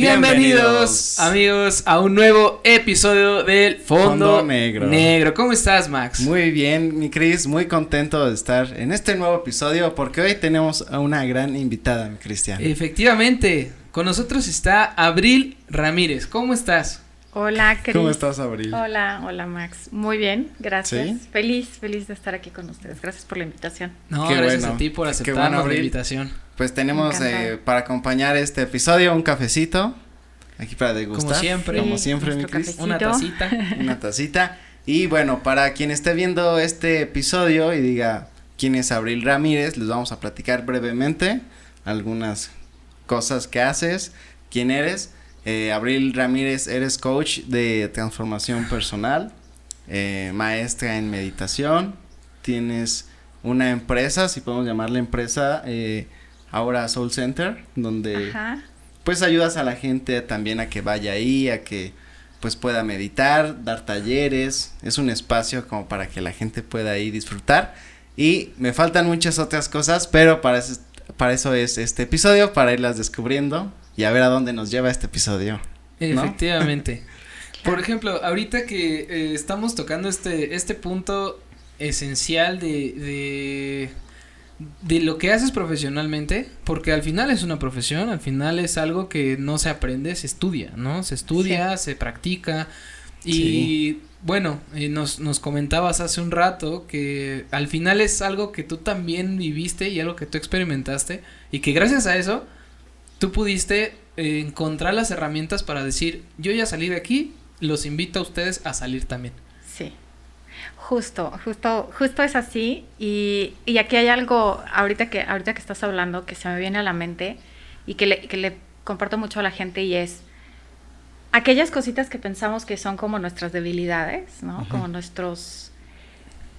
Bienvenidos, amigos a un nuevo episodio del Fondo, Negro. Negro. ¿Cómo estás, Max? Muy bien, mi Cris, muy contento de estar en este nuevo episodio porque hoy tenemos a una gran invitada, mi Cristian. Efectivamente, con nosotros está Abril Ramírez. ¿Cómo estás? Hola, Cris. ¿Cómo estás, Abril? Hola, hola, Max. Muy bien, gracias. Feliz, feliz de estar aquí con ustedes. Gracias por la invitación. No, gracias a ti por aceptar la invitación. Pues tenemos eh, para acompañar este episodio un cafecito aquí para degustar. Como siempre. como siempre, mi Cris. Una tacita. Una tacita. Y bueno, para quien esté viendo este episodio y diga quién es Abril Ramírez, les vamos a platicar brevemente algunas cosas que haces, quién eres. Eh, Abril Ramírez, eres coach de transformación personal, eh, maestra en meditación, tienes una empresa, si podemos llamarla empresa, eh, ahora Soul Center, donde pues ayudas a la gente también a que vaya ahí, a que pues pueda meditar, dar talleres, es un espacio como para que la gente pueda ahí disfrutar. Y me faltan muchas otras cosas, pero para eso, para eso es este episodio, para irlas descubriendo y a ver a dónde nos lleva este episodio. Efectivamente. Por ejemplo, ahorita que eh, estamos tocando este, este punto esencial de, de de lo que haces profesionalmente, porque al final es una profesión, al final es algo que no se aprende, se estudia, ¿no? Se estudia, se practica y bueno, eh, nos, nos comentabas hace un rato que al final es algo que tú también viviste y algo que tú experimentaste y que gracias a eso tú pudiste eh, encontrar las herramientas para decir, yo ya salí de aquí, los invito a ustedes a salir también. Justo, justo, justo es así. Y, y, aquí hay algo, ahorita que, ahorita que estás hablando, que se me viene a la mente y que le, que le comparto mucho a la gente y es aquellas cositas que pensamos que son como nuestras debilidades, ¿no? Como nuestros,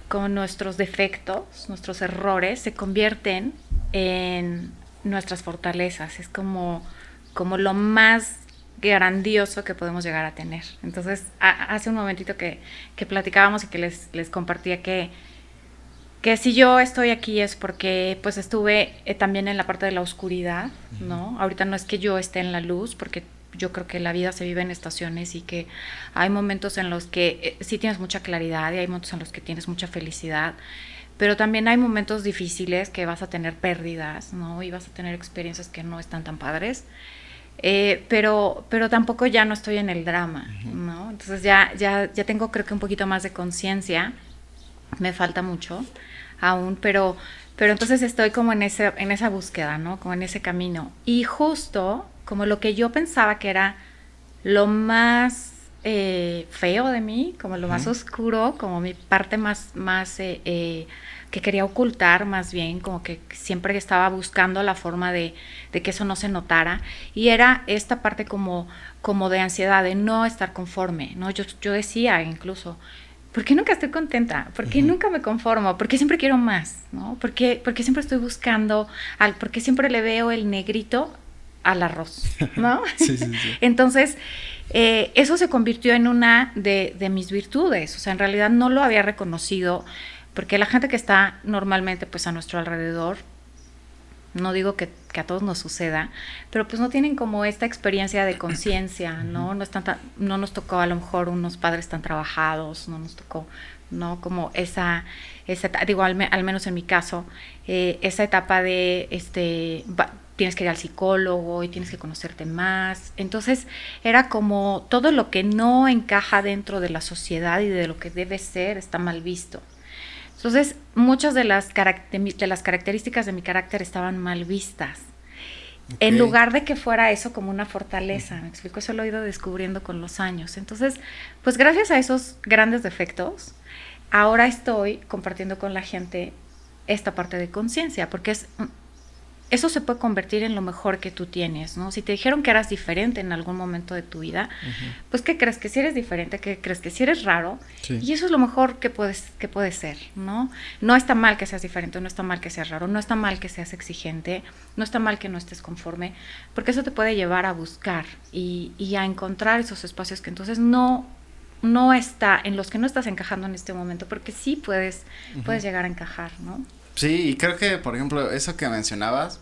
como nuestros defectos, nuestros errores, se convierten en nuestras fortalezas. Es como, como lo más grandioso que podemos llegar a tener. Entonces, hace un momentito que, que, platicábamos y que les, les compartía que, que si yo estoy aquí es porque pues estuve eh, también en la parte de la oscuridad, ¿no? Ahorita no es que yo esté en la luz, porque yo creo que la vida se vive en estaciones y que hay momentos en los que eh, sí tienes mucha claridad y hay momentos en los que tienes mucha felicidad, pero también hay momentos difíciles que vas a tener pérdidas, ¿no? Y vas a tener experiencias que no están tan padres. Eh, pero, pero tampoco ya no estoy en el drama, ¿no? Entonces ya, ya, ya tengo creo que un poquito más de conciencia, me falta mucho aún, pero, pero entonces estoy como en, ese, en esa búsqueda, ¿no? Como en ese camino. Y justo como lo que yo pensaba que era lo más eh, feo de mí, como lo más oscuro, como mi parte más, más eh, que quería ocultar más bien, como que siempre estaba buscando la forma de, que eso no se notara. Y era esta parte como, como de ansiedad, de no estar conforme, ¿no? Yo, yo decía incluso, ¿por qué nunca estoy contenta? ¿Por qué nunca me conformo? ¿Por qué siempre quiero más? ¿no? ¿Por qué, siempre estoy buscando, al, por qué siempre le veo el negrito al arroz? ¿no? sí, sí, sí. Entonces, eh, eso se convirtió en una de, de mis virtudes. O sea, en realidad no lo había reconocido porque la gente que está normalmente pues a nuestro alrededor, no digo que, a todos nos suceda, pero pues no tienen como esta experiencia de conciencia, ¿no? No, están no nos tocó a lo mejor unos padres tan trabajados, no nos tocó, ¿no? Como esa, esa digo, al, menos en mi caso, eh, esa etapa de, este, tienes que ir al psicólogo y tienes que conocerte más. Entonces era como todo lo que no encaja dentro de la sociedad y de lo que debe ser está mal visto. Entonces, muchas de las, de las características de mi carácter estaban mal vistas. En lugar de que fuera eso como una fortaleza, me explico, eso lo he ido descubriendo con los años. Entonces, pues gracias a esos grandes defectos, ahora estoy compartiendo con la gente esta parte de conciencia, porque es eso se puede convertir en lo mejor que tú tienes, ¿no? Si te dijeron que eras diferente en algún momento de tu vida, pues ¿qué crees? Que si eres diferente, que crees que si eres raro, y eso es lo mejor que puedes, que puede ser, ¿no? No está mal que seas diferente, no está mal que seas raro, no está mal que seas exigente, no está mal que no estés conforme, porque eso te puede llevar a buscar y, a encontrar esos espacios que entonces no no está, en los que no estás encajando en este momento, porque sí puedes, puedes llegar a encajar, ¿no? Sí, y creo que, por ejemplo, eso que mencionabas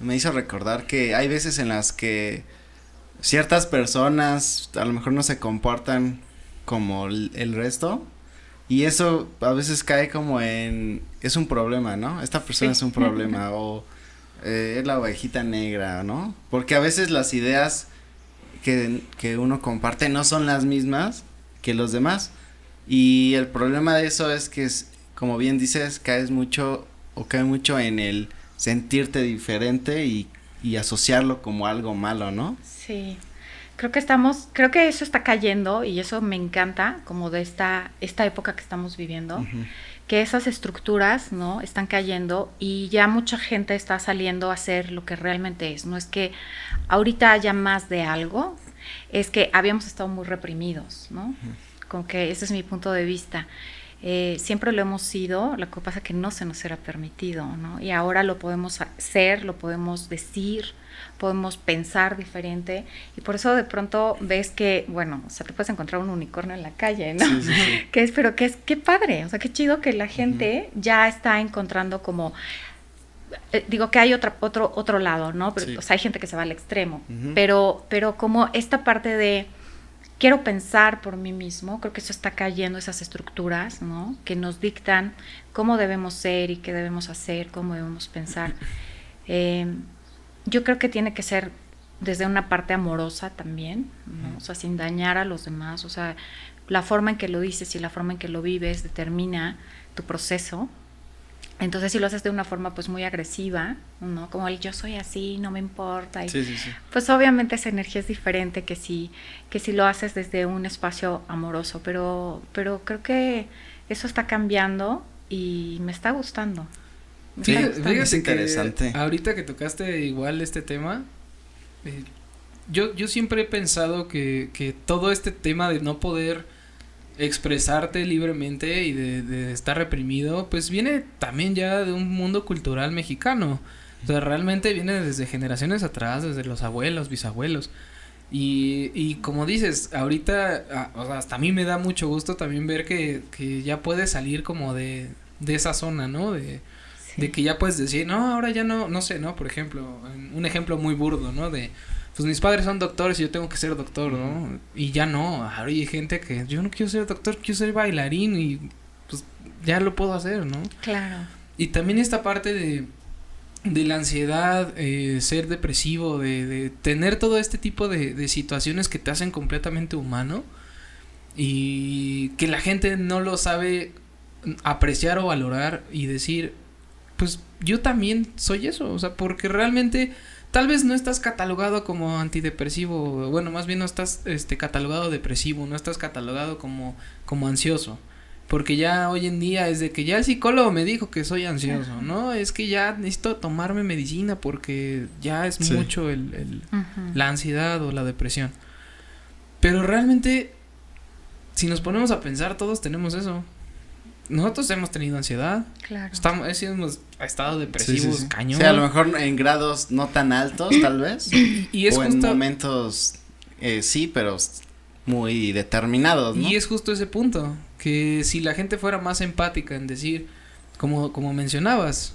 me hizo recordar que hay veces en las que ciertas personas a lo mejor no se comportan como el, resto y eso a veces cae como en es un problema, ¿no? Esta persona es un problema o eh, es la ovejita negra, ¿no? Porque a veces las ideas que, que uno comparte no son las mismas que los demás y el problema de eso es que es, como bien dices caes mucho o cae mucho en el sentirte diferente y, y asociarlo como algo malo, ¿no? Sí. Creo que estamos, creo que eso está cayendo y eso me encanta como de esta, esta época que estamos viviendo, que esas estructuras, ¿no? Están cayendo y ya mucha gente está saliendo a hacer lo que realmente es. No es que ahorita haya más de algo, es que habíamos estado muy reprimidos, ¿no? Con que ese es mi punto de vista. Eh, siempre lo hemos sido, lo que pasa es que no se nos era permitido, ¿no? Y ahora lo podemos hacer, lo podemos decir, podemos pensar diferente y por eso de pronto ves que, bueno, o sea, te puedes encontrar un unicornio en la calle, ¿no? que es, pero que es, qué padre, o sea, qué chido que la gente ya está encontrando como eh, digo que hay otra, otro, otro lado, ¿no? Pero, o sea, hay gente que se va al extremo, pero, pero como esta parte de quiero pensar por mí mismo, creo que eso está cayendo, esas estructuras, ¿no? Que nos dictan cómo debemos ser y qué debemos hacer, cómo debemos pensar. Eh, yo creo que tiene que ser desde una parte amorosa también, ¿no? O sea, sin dañar a los demás, o sea, la forma en que lo dices y la forma en que lo vives determina tu proceso, entonces si lo haces de una forma pues muy agresiva, ¿no? Como el yo soy así, no me importa. Y, sí, sí, sí. Pues obviamente esa energía es diferente que si, que si lo haces desde un espacio amoroso, pero, pero creo que eso está cambiando y me está gustando. sí, fíjate interesante. ahorita que tocaste igual este tema, eh, yo, yo siempre he pensado que, que todo este tema de no poder expresarte libremente y de, estar reprimido, pues viene también ya de un mundo cultural mexicano. O sea, realmente viene desde generaciones atrás, desde los abuelos, bisabuelos. Y, y como dices, ahorita, o sea, hasta a mí me da mucho gusto también ver que, que ya puedes salir como de, de esa zona, ¿no? De, de que ya puedes decir, no, ahora ya no, no sé, ¿no? Por ejemplo, un ejemplo muy burdo, ¿no? De, pues mis padres son doctores y yo tengo que ser doctor, ¿no? Y ya no, ahora hay gente que yo no quiero ser doctor, quiero ser bailarín y pues ya lo puedo hacer, ¿no? Claro. Y también esta parte de, de la ansiedad, eh, ser depresivo, de, de, tener todo este tipo de, de situaciones que te hacen completamente humano y que la gente no lo sabe apreciar o valorar y decir, pues yo también soy eso, o sea, porque realmente tal vez no estás catalogado como antidepresivo, bueno, más bien no estás este catalogado depresivo, no estás catalogado como como ansioso. Porque ya hoy en día es de que ya el psicólogo me dijo que soy ansioso, ¿no? Es que ya necesito tomarme medicina porque ya es mucho el, el la ansiedad o la depresión. Pero realmente, si nos ponemos a pensar, todos tenemos eso nosotros hemos tenido ansiedad. Claro. Estamos, hemos estado depresivos, cañón. Sí, a lo mejor en grados no tan altos, tal vez. y, es o en momentos, eh, sí, pero muy determinados, ¿no? Y es justo ese punto, que si la gente fuera más empática en decir, como, como mencionabas,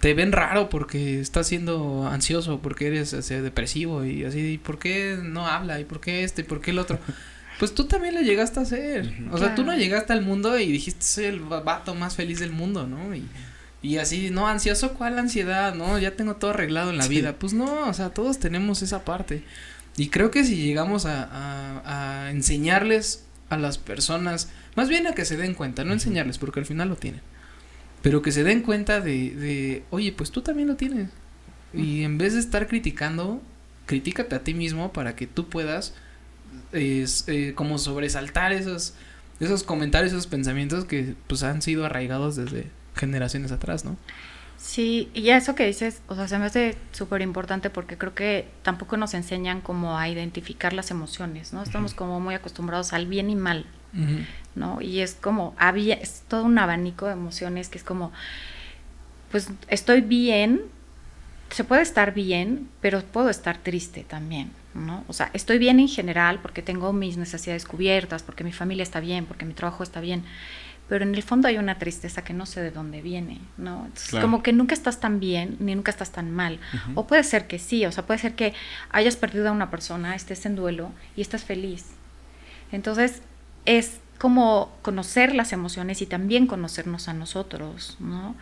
te ven raro porque estás siendo ansioso, porque eres depresivo y así, ¿y por qué no habla? ¿Y por qué este? ¿Y por qué el otro? Pues tú también lo llegaste a hacer. O sea, tú no llegaste al mundo y dijiste, soy el vato más feliz del mundo, ¿no? Y, y así, no, ansioso, ¿cuál ansiedad? No, ya tengo todo arreglado en la vida. Pues no, o sea, todos tenemos esa parte. Y creo que si llegamos a, a, a enseñarles a las personas, más bien a que se den cuenta, no enseñarles, porque al final lo tienen. Pero que se den cuenta de, de oye, pues tú también lo tienes. Y en vez de estar criticando, críticate a ti mismo para que tú puedas es eh, como sobresaltar esos, esos comentarios, esos pensamientos que pues han sido arraigados desde generaciones atrás, ¿no? Sí, y eso que dices, o sea, se me hace súper importante porque creo que tampoco nos enseñan como a identificar las emociones, ¿no? Estamos como muy acostumbrados al bien y mal, ¿no? Y es como, había, es todo un abanico de emociones que es como, pues estoy bien, se puede estar bien, pero puedo estar triste también, ¿no? O sea, estoy bien en general porque tengo mis necesidades cubiertas, porque mi familia está bien, porque mi trabajo está bien, pero en el fondo hay una tristeza que no sé de dónde viene, ¿no? Entonces, como que nunca estás tan bien ni nunca estás tan mal. O puede ser que sí, o sea, puede ser que hayas perdido a una persona, estés en duelo y estás feliz. Entonces, es como conocer las emociones y también conocernos a nosotros, ¿no?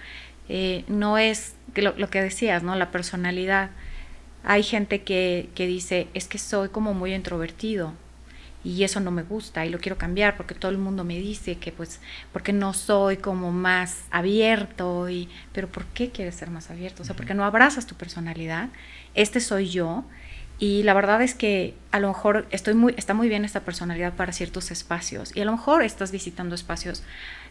Eh, no es lo, lo, que decías, ¿no? La personalidad. Hay gente que, que dice, es que soy como muy introvertido, y eso no me gusta y lo quiero cambiar porque todo el mundo me dice que pues porque no soy como más abierto y pero ¿por qué quieres ser más abierto? O sea, porque no abrazas tu personalidad. Este soy yo y la verdad es que a lo mejor estoy muy está muy bien esta personalidad para ciertos espacios y a lo mejor estás visitando espacios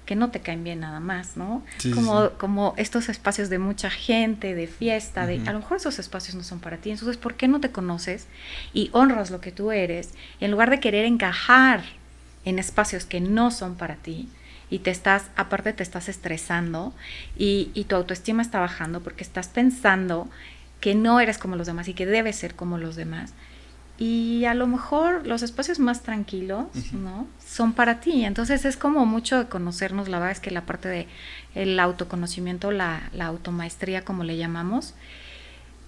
que no te caen bien nada más, ¿no? como, como estos espacios de mucha gente, de fiesta, de a lo mejor esos espacios no son para ti. Entonces, ¿por qué no te conoces y honras lo que tú eres? en lugar de querer encajar en espacios que no son para ti, y te estás, aparte te estás estresando y, y, tu autoestima está bajando porque estás pensando que no eres como los demás y que debes ser como los demás. Y a lo mejor los espacios más tranquilos, ¿no? Son para ti. Entonces es como mucho de conocernos. La verdad es que la parte de el autoconocimiento, la, la automaestría, como le llamamos,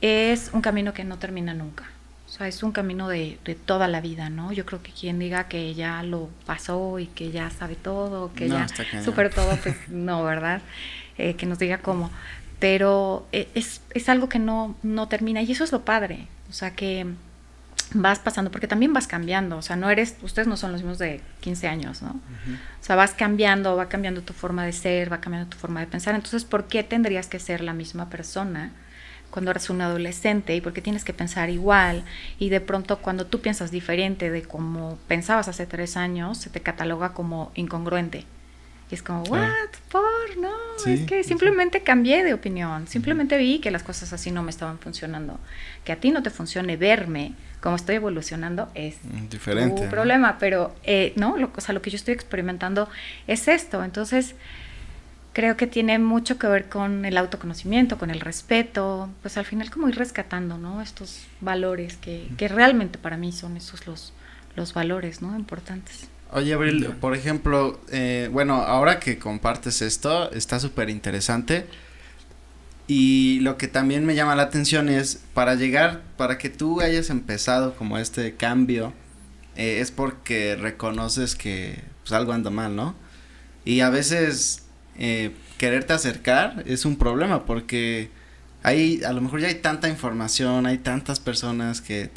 es un camino que no termina nunca. O sea, es un camino de, de, toda la vida, ¿no? Yo creo que quien diga que ya lo pasó y que ya sabe todo, que ya super todo, pues no, ¿verdad? Eh, que nos diga cómo. Pero eh, es, es algo que no, no termina y eso es lo padre. O sea, que vas pasando, porque también vas cambiando, o sea, no eres, ustedes no son los mismos de 15 años, ¿no? O sea, vas cambiando, va cambiando tu forma de ser, va cambiando tu forma de pensar, entonces, ¿por qué tendrías que ser la misma persona cuando eres un adolescente y por qué tienes que pensar igual? Y de pronto cuando tú piensas diferente de como pensabas hace tres años, se te cataloga como incongruente. Y es como, ¿what? ¿Por? No, es que simplemente cambié de opinión. Simplemente vi que las cosas así no me estaban funcionando. Que a ti no te funcione verme como estoy evolucionando es diferente. Un problema, pero eh, no, lo, o sea, lo que yo estoy experimentando es esto. Entonces, creo que tiene mucho que ver con el autoconocimiento, con el respeto, pues al final como ir rescatando, ¿no? Estos valores que, que realmente para mí son esos los, los valores, ¿no? Importantes. Oye, Abril, por ejemplo, eh, bueno, ahora que compartes esto, está súper interesante. Y lo que también me llama la atención es, para llegar, para que tú hayas empezado como este cambio, eh, es porque reconoces que pues, algo anda mal, ¿no? Y a veces eh, quererte acercar es un problema porque hay, a lo mejor ya hay tanta información, hay tantas personas que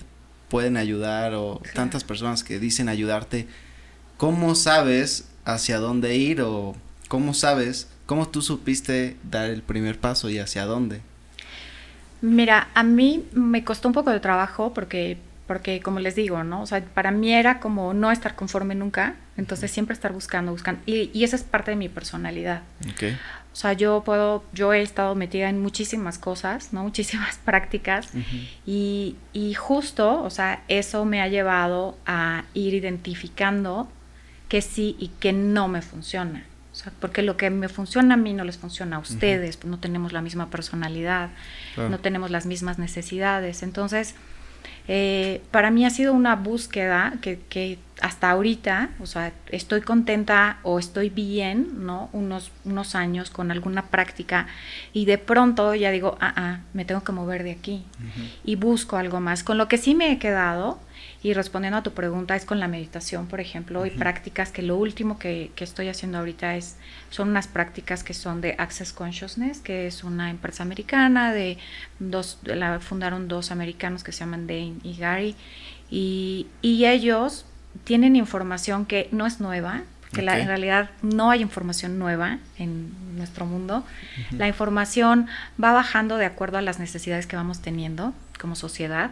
pueden ayudar o tantas personas que dicen ayudarte ¿cómo sabes hacia dónde ir o cómo sabes, cómo tú supiste dar el primer paso y hacia dónde? Mira, a mí me costó un poco de trabajo porque, porque como les digo, ¿no? O sea, para mí era como no estar conforme nunca, entonces siempre estar buscando, buscando, y, y esa es parte de mi personalidad. Okay. O sea, yo puedo, yo he estado metida en muchísimas cosas, ¿no? Muchísimas prácticas y, y justo, o sea, eso me ha llevado a ir identificando que sí y que no me funciona. O sea, porque lo que me funciona a mí no les funciona a ustedes, pues no tenemos la misma personalidad, no tenemos las mismas necesidades. Entonces, eh, para mí ha sido una búsqueda que, que, hasta ahorita, o sea, estoy contenta o estoy bien, ¿no? Unos, unos años con alguna práctica y de pronto ya digo, ah, ah, me tengo que mover de aquí y busco algo más. Con lo que sí me he quedado y respondiendo a tu pregunta es con la meditación, por ejemplo, y prácticas que lo último que, que, estoy haciendo ahorita es, son unas prácticas que son de Access Consciousness, que es una empresa americana, de dos, la fundaron dos americanos que se llaman Dane y Gary, y, y ellos tienen información que no es nueva, que en realidad no hay información nueva en nuestro mundo. La información va bajando de acuerdo a las necesidades que vamos teniendo como sociedad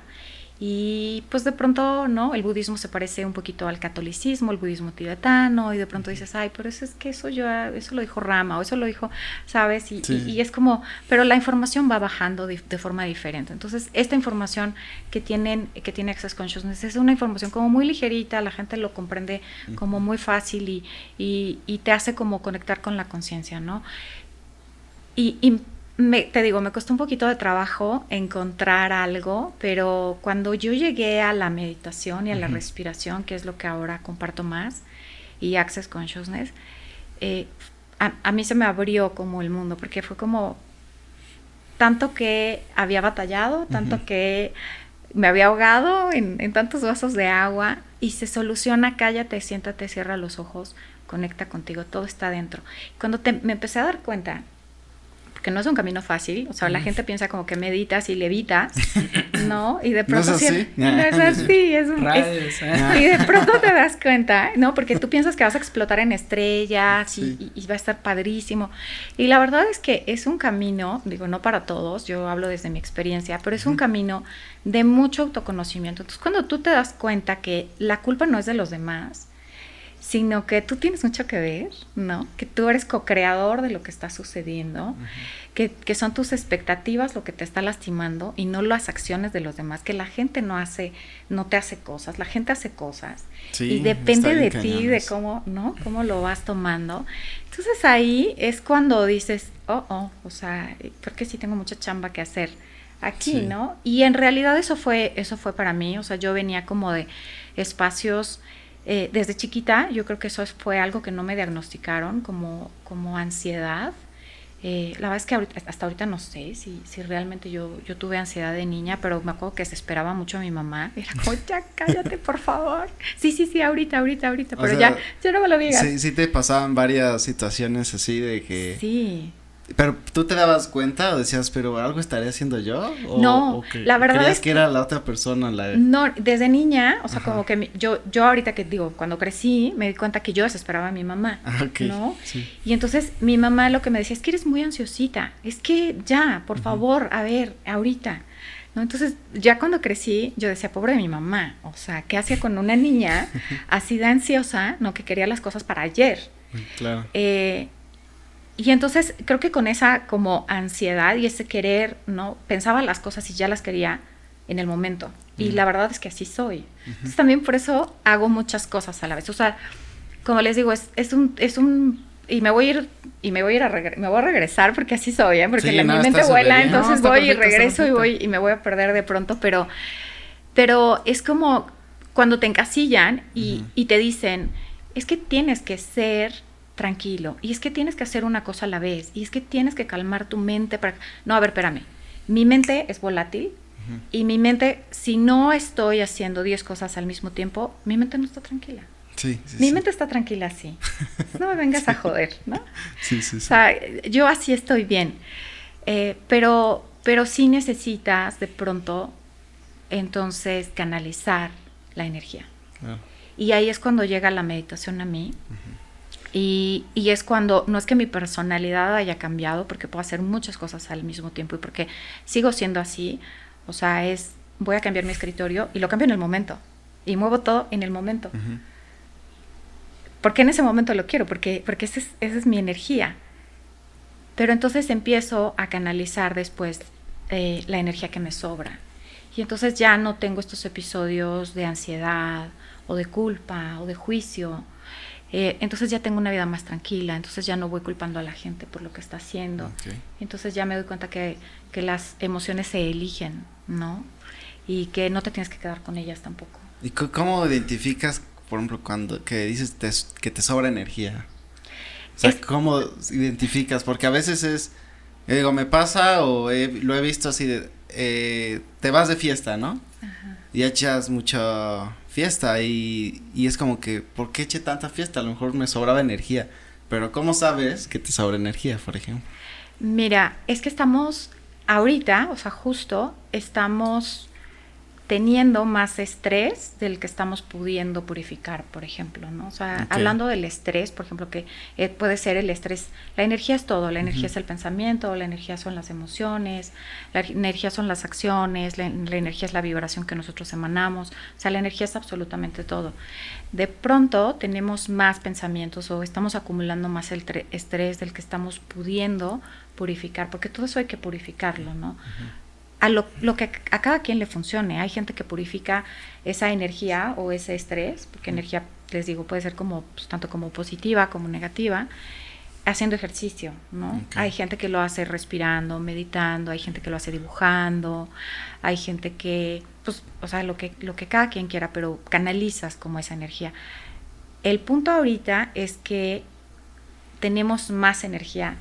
y pues de pronto, ¿no? El budismo se parece un poquito al catolicismo, el budismo tibetano, y de pronto dices, ay, pero eso es que eso yo, eso lo dijo Rama, o eso lo dijo, ¿sabes? Y, y, es como, pero la información va bajando de, forma diferente. Entonces, esta información que tienen, que tiene Access Consciousness es una información como muy ligerita, la gente lo comprende como muy fácil y, y, y te hace como conectar con la conciencia, ¿no? Y, y me, te digo, me costó un poquito de trabajo encontrar algo, pero cuando yo llegué a la meditación y a la respiración, que es lo que ahora comparto más, y Access Consciousness, eh, a, mí se me abrió como el mundo, porque fue como tanto que había batallado, tanto que me había ahogado en, en, tantos vasos de agua y se soluciona, cállate, siéntate, cierra los ojos, conecta contigo, todo está dentro. Cuando me empecé a dar cuenta que no es un camino fácil, o sea, la gente piensa como que meditas y levitas, ¿no? Y de pronto... ¿No es así? no es así, es un... y de pronto te das cuenta, ¿no? Porque tú piensas que vas a explotar en estrellas y, va a estar padrísimo. Y la verdad es que es un camino, digo, no para todos, yo hablo desde mi experiencia, pero es un camino de mucho autoconocimiento. Entonces, cuando tú te das cuenta que la culpa no es de los demás, sino que tú tienes mucho que ver, ¿no? Que tú eres co-creador de lo que está sucediendo, que, son tus expectativas lo que te está lastimando y no las acciones de los demás, que la gente no hace, no te hace cosas, la gente hace cosas y depende de ti, de cómo, ¿no? Cómo lo vas tomando. Entonces ahí es cuando dices, oh, oh, o sea, creo que sí tengo mucha chamba que hacer aquí, ¿no? Y en realidad eso fue, eso fue para mí, o sea, yo venía como de espacios eh, desde chiquita, yo creo que eso fue algo que no me diagnosticaron como, como ansiedad. Eh, la verdad es que hasta ahorita no sé si, si realmente yo, yo tuve ansiedad de niña, pero me acuerdo que se esperaba mucho a mi mamá. Era como, ya cállate, por favor. Sí, sí, sí, ahorita, ahorita, ahorita, pero ya, ya no me lo digas. Sí, sí te pasaban varias situaciones así de que... Sí. Pero tú te dabas cuenta o decías, pero algo estaré haciendo yo? no, la verdad es que, era la otra persona la No, desde niña, o sea, como que yo yo ahorita que digo, cuando crecí, me di cuenta que yo desesperaba a mi mamá, ah, ¿no? Y entonces mi mamá lo que me decía es que eres muy ansiosita, es que ya, por favor, a ver, ahorita. ¿No? Entonces, ya cuando crecí, yo decía, pobre de mi mamá, o sea, ¿qué hacía con una niña así de ansiosa, no? Que quería las cosas para ayer. Claro. Eh, y entonces creo que con esa como ansiedad y ese querer, ¿no? Pensaba las cosas y ya las quería en el momento. Y la verdad es que así soy. Entonces también por eso hago muchas cosas a la vez. O sea, como les digo, es, es un, es un y me voy a ir y me voy a ir a me voy a regresar porque así soy, ¿eh? porque la, mi mente vuela, entonces voy y regreso y voy y me voy a perder de pronto, pero pero es como cuando te encasillan y, y te dicen, es que tienes que ser tranquilo. Y es que tienes que hacer una cosa a la vez. Y es que tienes que calmar tu mente para... No, a ver, espérame. Mi mente es volátil. Y mi mente, si no estoy haciendo 10 cosas al mismo tiempo, mi mente no está tranquila. Sí, mi mente está tranquila así. No me vengas a joder, ¿no? Sí, sí, sí. O sea, yo así estoy bien. Eh, pero, pero sí necesitas de pronto, entonces, canalizar la energía. Y ahí es cuando llega la meditación a mí. Y, es cuando, no es que mi personalidad haya cambiado, porque puedo hacer muchas cosas al mismo tiempo y porque sigo siendo así, o sea, es, voy a cambiar mi escritorio y lo cambio en el momento. Y muevo todo en el momento. Porque en ese momento lo quiero, porque, porque esa es, mi energía. Pero entonces empiezo a canalizar después eh, la energía que me sobra. Y entonces ya no tengo estos episodios de ansiedad o de culpa o de juicio eh, entonces ya tengo una vida más tranquila, entonces ya no voy culpando a la gente por lo que está haciendo. Entonces ya me doy cuenta que, que, las emociones se eligen, ¿no? Y que no te tienes que quedar con ellas tampoco. ¿Y cómo identificas, por ejemplo, cuando que dices que te sobra energía? O sea, ¿cómo identificas? Porque a veces es, digo, me pasa o lo he visto así de, eh, te vas de fiesta, ¿no? Ajá. Y echas mucho fiesta y, y es como que, ¿por qué eché tanta fiesta? A lo mejor me sobraba energía, pero ¿cómo sabes que te sobra energía, por ejemplo? Mira, es que estamos ahorita, o sea, justo estamos teniendo más estrés del que estamos pudiendo purificar, por ejemplo, ¿no? O sea, hablando del estrés, por ejemplo, que eh, puede ser el estrés, la energía es todo, la energía es el pensamiento, la energía son las emociones, la energía son las acciones, la, energía es la vibración que nosotros emanamos, o sea, la energía es absolutamente todo. De pronto tenemos más pensamientos o estamos acumulando más el estrés del que estamos pudiendo purificar, porque todo eso hay que purificarlo, ¿no? A lo, que a cada quien le funcione. Hay gente que purifica esa energía o ese estrés, porque energía, les digo, puede ser como pues, tanto como positiva como negativa, haciendo ejercicio, ¿no? Hay gente que lo hace respirando, meditando, hay gente que lo hace dibujando, hay gente que, pues, o sea, lo que, lo que cada quien quiera, pero canalizas como esa energía. El punto ahorita es que tenemos más energía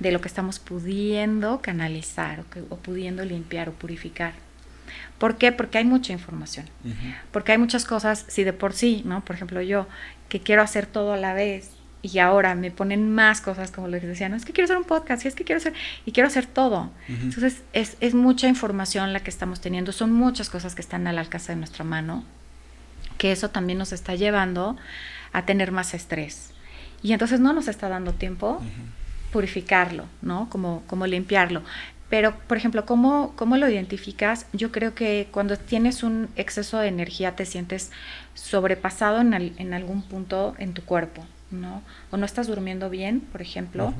de lo que estamos pudiendo canalizar o, que, o pudiendo limpiar o purificar. ¿Por qué? Porque hay mucha información. Porque hay muchas cosas, si de por sí, ¿no? Por ejemplo, yo que quiero hacer todo a la vez y ahora me ponen más cosas como les decía, no es que quiero hacer un podcast, es que quiero hacer, y quiero hacer todo. Entonces, es, es mucha información la que estamos teniendo, son muchas cosas que están al alcance de nuestra mano, que eso también nos está llevando a tener más estrés. Y entonces no nos está dando tiempo purificarlo, ¿no? Como, como limpiarlo. Pero, por ejemplo, ¿cómo, ¿cómo lo identificas? Yo creo que cuando tienes un exceso de energía te sientes sobrepasado en, en algún punto en tu cuerpo, ¿no? O no estás durmiendo bien, por ejemplo,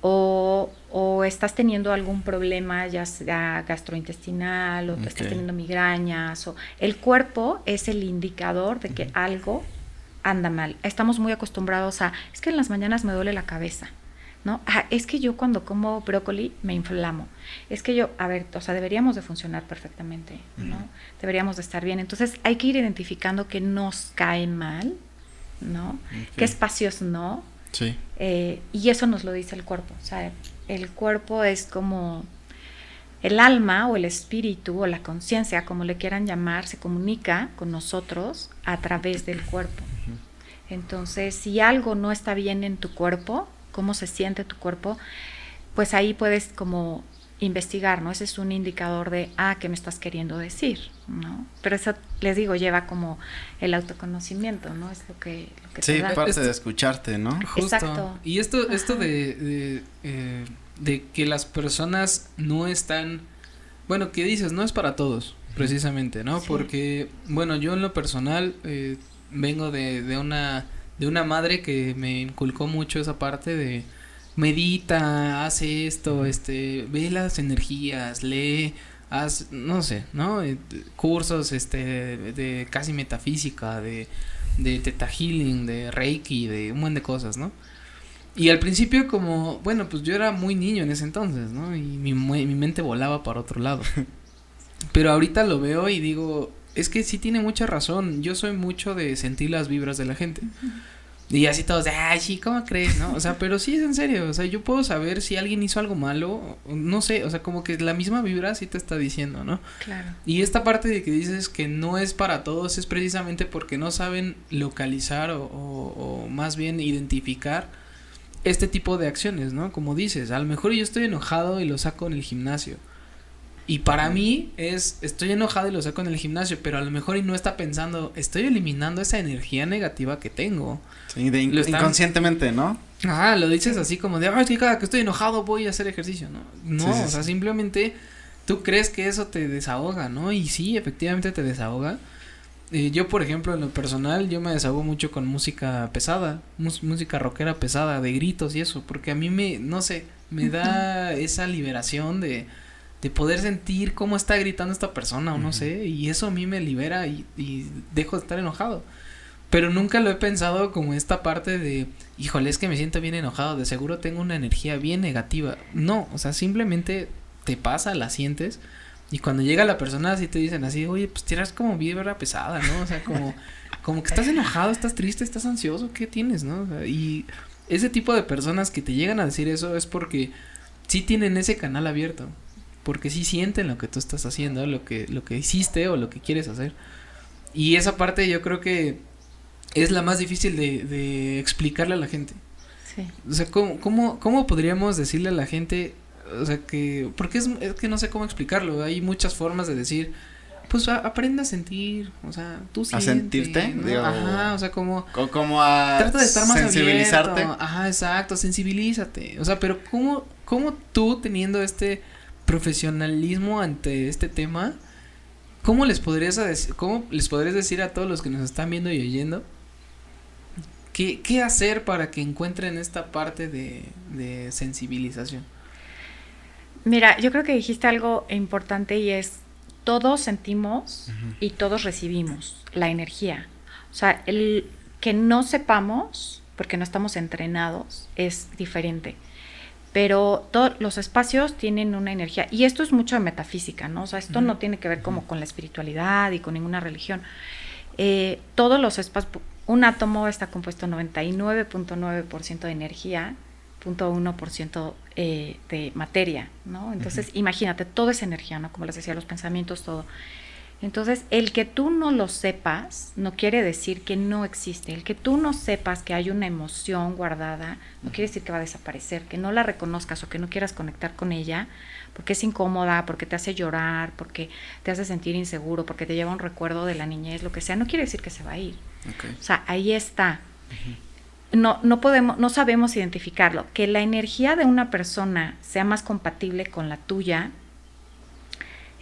o, o, estás teniendo algún problema, ya sea gastrointestinal, o estás teniendo migrañas, o el cuerpo es el indicador de que algo anda mal. Estamos muy acostumbrados a, es que en las mañanas me duele la cabeza. ¿No? Ah, es que yo cuando como brócoli me inflamo. Es que yo, a ver, o sea, deberíamos de funcionar perfectamente, ¿no? Deberíamos de estar bien. Entonces hay que ir identificando qué nos cae mal, ¿no? Qué espacios no. Sí. Eh, y eso nos lo dice el cuerpo. O sea, el cuerpo es como el alma o el espíritu o la conciencia, como le quieran llamar, se comunica con nosotros a través del cuerpo. Entonces, si algo no está bien en tu cuerpo, cómo se siente tu cuerpo, pues ahí puedes como investigar, ¿no? Ese es un indicador de, ah, ¿qué me estás queriendo decir? ¿no? Pero eso, les digo, lleva como el autoconocimiento, ¿no? Es lo que, lo que Sí, parte de escucharte, ¿no? Exacto. Y esto, esto de, de, eh, de, que las personas no están, bueno, ¿qué dices? No es para todos, precisamente, ¿no? Porque, bueno, yo en lo personal eh, vengo de, de una de una madre que me inculcó mucho esa parte de medita, hace esto, este, ve las energías, lee, haz, no sé, ¿no? Eh, cursos, este, de casi metafísica, de, de teta healing, de reiki, de un montón de cosas, ¿no? Y al principio como, bueno, pues yo era muy niño en ese entonces, ¿no? Y mi, mi mente volaba para otro lado. Pero ahorita lo veo y digo, es que sí tiene mucha razón. Yo soy mucho de sentir las vibras de la gente. Y así todos de, ay, sí, ¿cómo crees? ¿No? O sea, pero sí es en serio. O sea, yo puedo saber si alguien hizo algo malo. No sé, o sea, como que la misma vibra sí te está diciendo, ¿no? Claro. Y esta parte de que dices que no es para todos es precisamente porque no saben localizar o, o, o más bien identificar este tipo de acciones, ¿no? Como dices, a lo mejor yo estoy enojado y lo saco en el gimnasio. Y para mí es, estoy enojado y lo saco en el gimnasio, pero a lo mejor y no está pensando, estoy eliminando esa energía negativa que tengo. Sí, de inconscientemente, ¿no? Ah, lo dices así como de, ay, que cada que estoy enojado voy a hacer ejercicio, ¿no? No, o sea, simplemente tú crees que eso te desahoga, ¿no? Y sí, efectivamente te desahoga. Eh, yo, por ejemplo, en lo personal, yo me desahogo mucho con música pesada, música rockera pesada, de gritos y eso, porque a mí me, no sé, me da esa liberación de de poder sentir cómo está gritando esta persona o no sé, y eso a mí me libera y, y, dejo de estar enojado. Pero nunca lo he pensado como esta parte de, híjole, es que me siento bien enojado, de seguro tengo una energía bien negativa. No, o sea, simplemente te pasa, la sientes, y cuando llega la persona así te dicen así, oye, pues tienes como vibra pesada, ¿no? O sea, como, como que estás enojado, estás triste, estás ansioso, ¿qué tienes, no? y ese tipo de personas que te llegan a decir eso es porque sí tienen ese canal abierto porque sí sienten lo que tú estás haciendo, lo que, lo que hiciste o lo que quieres hacer. Y esa parte yo creo que es la más difícil de, de explicarle a la gente. Sí. O sea, ¿cómo, cómo, cómo podríamos decirle a la gente, o sea, que, porque es, es que no sé cómo explicarlo, hay muchas formas de decir, pues a, aprende a sentir, o sea, tú sientes. ¿A sentirte? ¿no? Digo, Ajá, o sea, como. Como a. Trata de estar más sensibilizarte. Abierto. Ajá, exacto, sensibilízate. O sea, pero ¿cómo, cómo tú teniendo este profesionalismo ante este tema, ¿cómo les podrías decir, cómo les podrías decir a todos los que nos están viendo y oyendo qué, qué hacer para que encuentren esta parte de, de sensibilización? Mira, yo creo que dijiste algo importante y es todos sentimos uh -huh. y todos recibimos la energía. O sea, el que no sepamos, porque no estamos entrenados, es diferente pero todos los espacios tienen una energía y esto es mucho de metafísica, ¿no? O sea, esto uh -huh. no tiene que ver como con la espiritualidad y con ninguna religión. Eh, todos los espacios, un átomo está compuesto 99.9% de energía, 0.1% eh, de materia, ¿no? Entonces, imagínate, todo es energía, ¿no? Como les decía, los pensamientos, todo. Entonces, el que tú no lo sepas no quiere decir que no existe. El que tú no sepas que hay una emoción guardada no quiere decir que va a desaparecer. Que no la reconozcas o que no quieras conectar con ella porque es incómoda, porque te hace llorar, porque te hace sentir inseguro, porque te lleva un recuerdo de la niñez, lo que sea, no quiere decir que se va a ir. O sea, ahí está. No, no podemos, no sabemos identificarlo. Que la energía de una persona sea más compatible con la tuya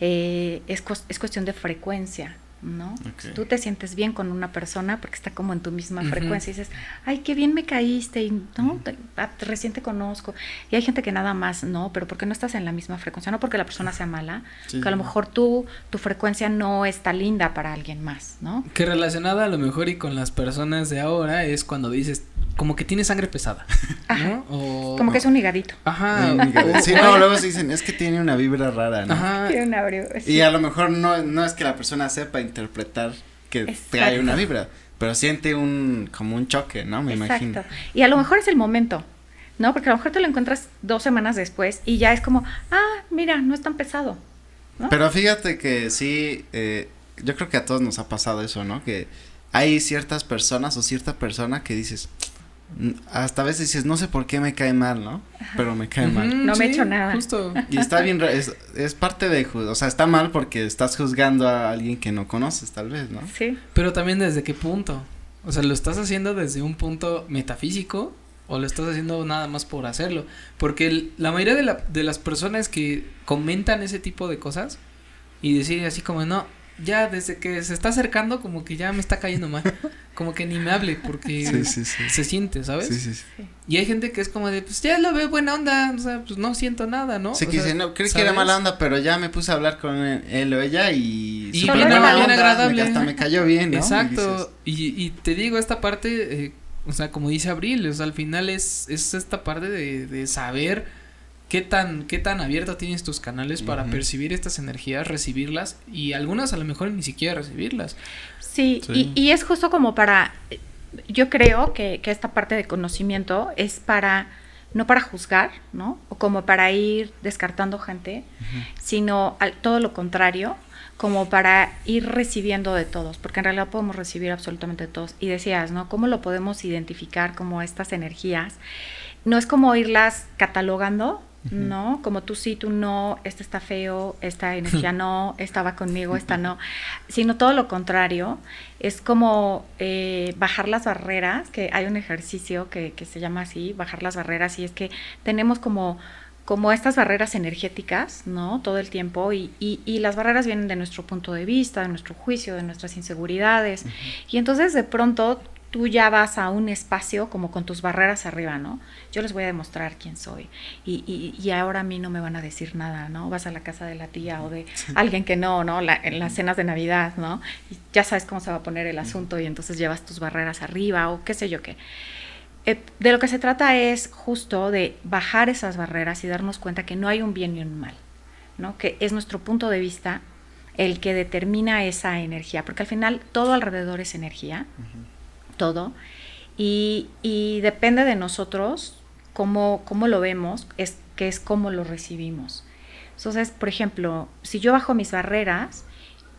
eh, es, es cuestión de frecuencia. ¿no? Tú te sientes bien con una persona porque está como en tu misma frecuencia y dices, ay, qué bien me caíste y no, ah, recién te conozco. Y hay gente que nada más, no, pero porque no estás en la misma frecuencia, no porque la persona sea mala, que a lo mejor tú, tu frecuencia no está linda para alguien más, ¿no? Que relacionada a lo mejor y con las personas de ahora es cuando dices, como que tiene sangre pesada, ¿no? O, como que es un higadito. Ajá. sí, no, luego se dicen, es que tiene una vibra rara, ¿no? Ajá. Tiene un abrigo, Y a lo mejor no, no es que la persona sepa interpretar que hay una vibra, pero siente un, como un choque, ¿no? Me Exacto. imagino. Y a lo mejor es el momento, ¿no? Porque a lo mejor te lo encuentras dos semanas después y ya es como, ah, mira, no es tan pesado. ¿no? Pero fíjate que sí, eh, yo creo que a todos nos ha pasado eso, ¿no? Que hay ciertas personas o cierta persona que dices, hasta a veces dices, no sé por qué me cae mal, ¿no? Pero me cae mal. No me he hecho nada. Justo. Y está bien, es, es parte de, o sea, está mal porque estás juzgando a alguien que no conoces, tal vez, ¿no? Sí. Pero también desde qué punto. O sea, ¿lo estás haciendo desde un punto metafísico o lo estás haciendo nada más por hacerlo? Porque la mayoría de, la, de las personas que comentan ese tipo de cosas y decir así como, no, ya desde que se está acercando como que ya me está cayendo mal. Como que ni me hable porque se siente, ¿sabes? Sí, sí, Y hay gente que es como de, pues ya lo veo buena onda, o sea, pues no siento nada, ¿no? Sí, que no, creí que era mala onda, pero ya me puse a hablar con él o ella y... Y bien agradable. hasta me cayó bien, ¿no? Exacto. Y, y, te digo, esta parte, eh, o sea, como dice Abril, o sea, al final es, es esta parte de, de saber qué tan, qué tan abierto tienes tus canales para percibir estas energías, recibirlas y algunas a lo mejor ni siquiera recibirlas. Sí, Y, y, es justo como para, yo creo que, que, esta parte de conocimiento es para, no para juzgar, ¿no? O como para ir descartando gente, sino al, todo lo contrario, como para ir recibiendo de todos, porque en realidad podemos recibir absolutamente de todos. Y decías, ¿no? ¿Cómo lo podemos identificar como estas energías? No es como irlas catalogando, ¿no? Como tú sí, tú no, este está feo, esta energía no, esta va conmigo, esta no, sino todo lo contrario, es como eh, bajar las barreras, que hay un ejercicio que, que se llama así, bajar las barreras, y es que tenemos como como estas barreras energéticas, ¿no? Todo el tiempo y, y, y, las barreras vienen de nuestro punto de vista, de nuestro juicio, de nuestras inseguridades. Y entonces de pronto tú ya vas a un espacio como con tus barreras arriba, ¿no? Yo les voy a demostrar quién soy y, y, y ahora a mí no me van a decir nada, ¿no? Vas a la casa de la tía o de alguien que no, ¿no? La, en las cenas de Navidad, ¿no? Y ya sabes cómo se va a poner el asunto y entonces llevas tus barreras arriba o qué sé yo qué. Eh, de lo que se trata es justo de bajar esas barreras y darnos cuenta que no hay un bien ni un mal, ¿no? Que es nuestro punto de vista el que determina esa energía, porque al final todo alrededor es energía. Uh todo. Y, y depende de nosotros cómo, cómo lo vemos, es, que es cómo lo recibimos. Entonces, por ejemplo, si yo bajo mis barreras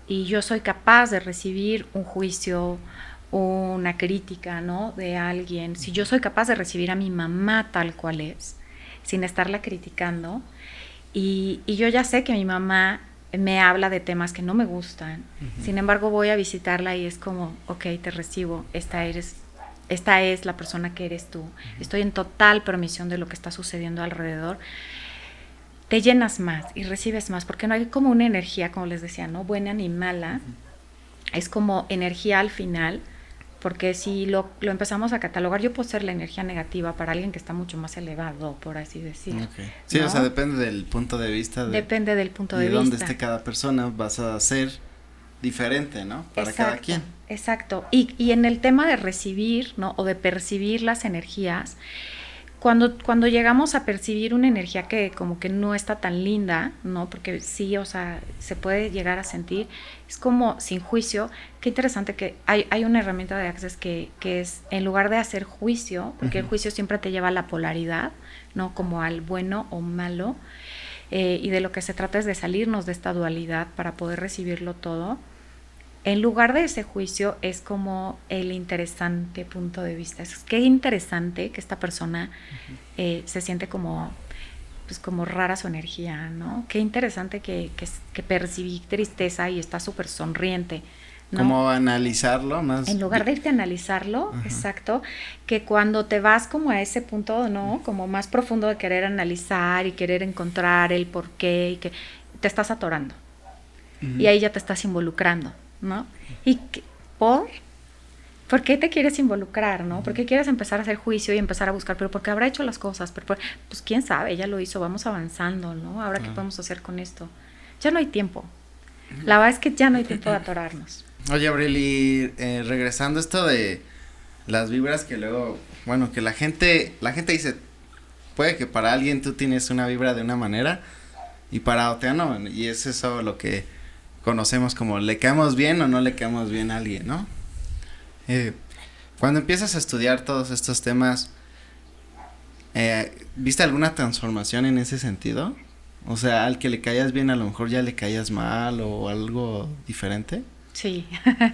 y yo soy capaz de recibir un juicio, una crítica, ¿no? De alguien, si yo soy capaz de recibir a mi mamá tal cual es, sin estarla criticando, y, y yo ya sé que mi mamá me habla de temas que no me gustan. Sin embargo, voy a visitarla y es como, ok, te recibo, esta eres esta es la persona que eres tú. Estoy en total permisión de lo que está sucediendo alrededor. Te llenas más y recibes más, porque no hay como una energía, como les decía, ¿no? Buena ni mala. Es como energía al final porque si lo, lo, empezamos a catalogar, yo puedo ser la energía negativa para alguien que está mucho más elevado, por así decirlo. Sí, o sea, depende del punto de vista. depende del punto de, de vista. dónde esté cada persona, vas a ser diferente, ¿no? Para cada quien. Exacto. Y, y en el tema de recibir, ¿no? O de percibir las energías, cuando, cuando llegamos a percibir una energía que como que no está tan linda, ¿no? Porque sí, o sea, se puede llegar a sentir, es como sin juicio. Qué interesante que hay, hay una herramienta de Access que, que es, en lugar de hacer juicio, porque el juicio siempre te lleva a la polaridad, ¿no? Como al bueno o malo, eh, y de lo que se trata es de salirnos de esta dualidad para poder recibirlo todo en lugar de ese juicio es como el interesante punto de vista. Es qué interesante que esta persona eh, se siente como pues como rara su energía, ¿no? Qué interesante que, que, percibí tristeza y está súper sonriente. ¿no? Como analizarlo más. En lugar de irte a analizarlo, exacto, que cuando te vas como a ese punto, ¿no? Como más profundo de querer analizar y querer encontrar el por qué y que te estás atorando. Y ahí ya te estás involucrando. ¿No? ¿Y por? ¿Por qué te quieres involucrar, no? ¿Por qué quieres empezar a hacer juicio y empezar a buscar? Pero porque habrá hecho las cosas, pero pues quién sabe, ella lo hizo, vamos avanzando, ¿no? Ahora qué podemos hacer con esto. Ya no hay tiempo. La verdad es que ya no hay tiempo de atorarnos. Oye, Abril, y eh, regresando esto de las vibras que luego, bueno, que la gente, la gente dice, puede que para alguien tú tienes una vibra de una manera y para otra no, y es eso lo que conocemos como le caemos bien o no le caemos bien a alguien, ¿no? Eh, cuando empiezas a estudiar todos estos temas, eh, ¿viste alguna transformación en ese sentido? O sea, al que le caías bien a lo mejor ya le caías mal o algo diferente. Sí,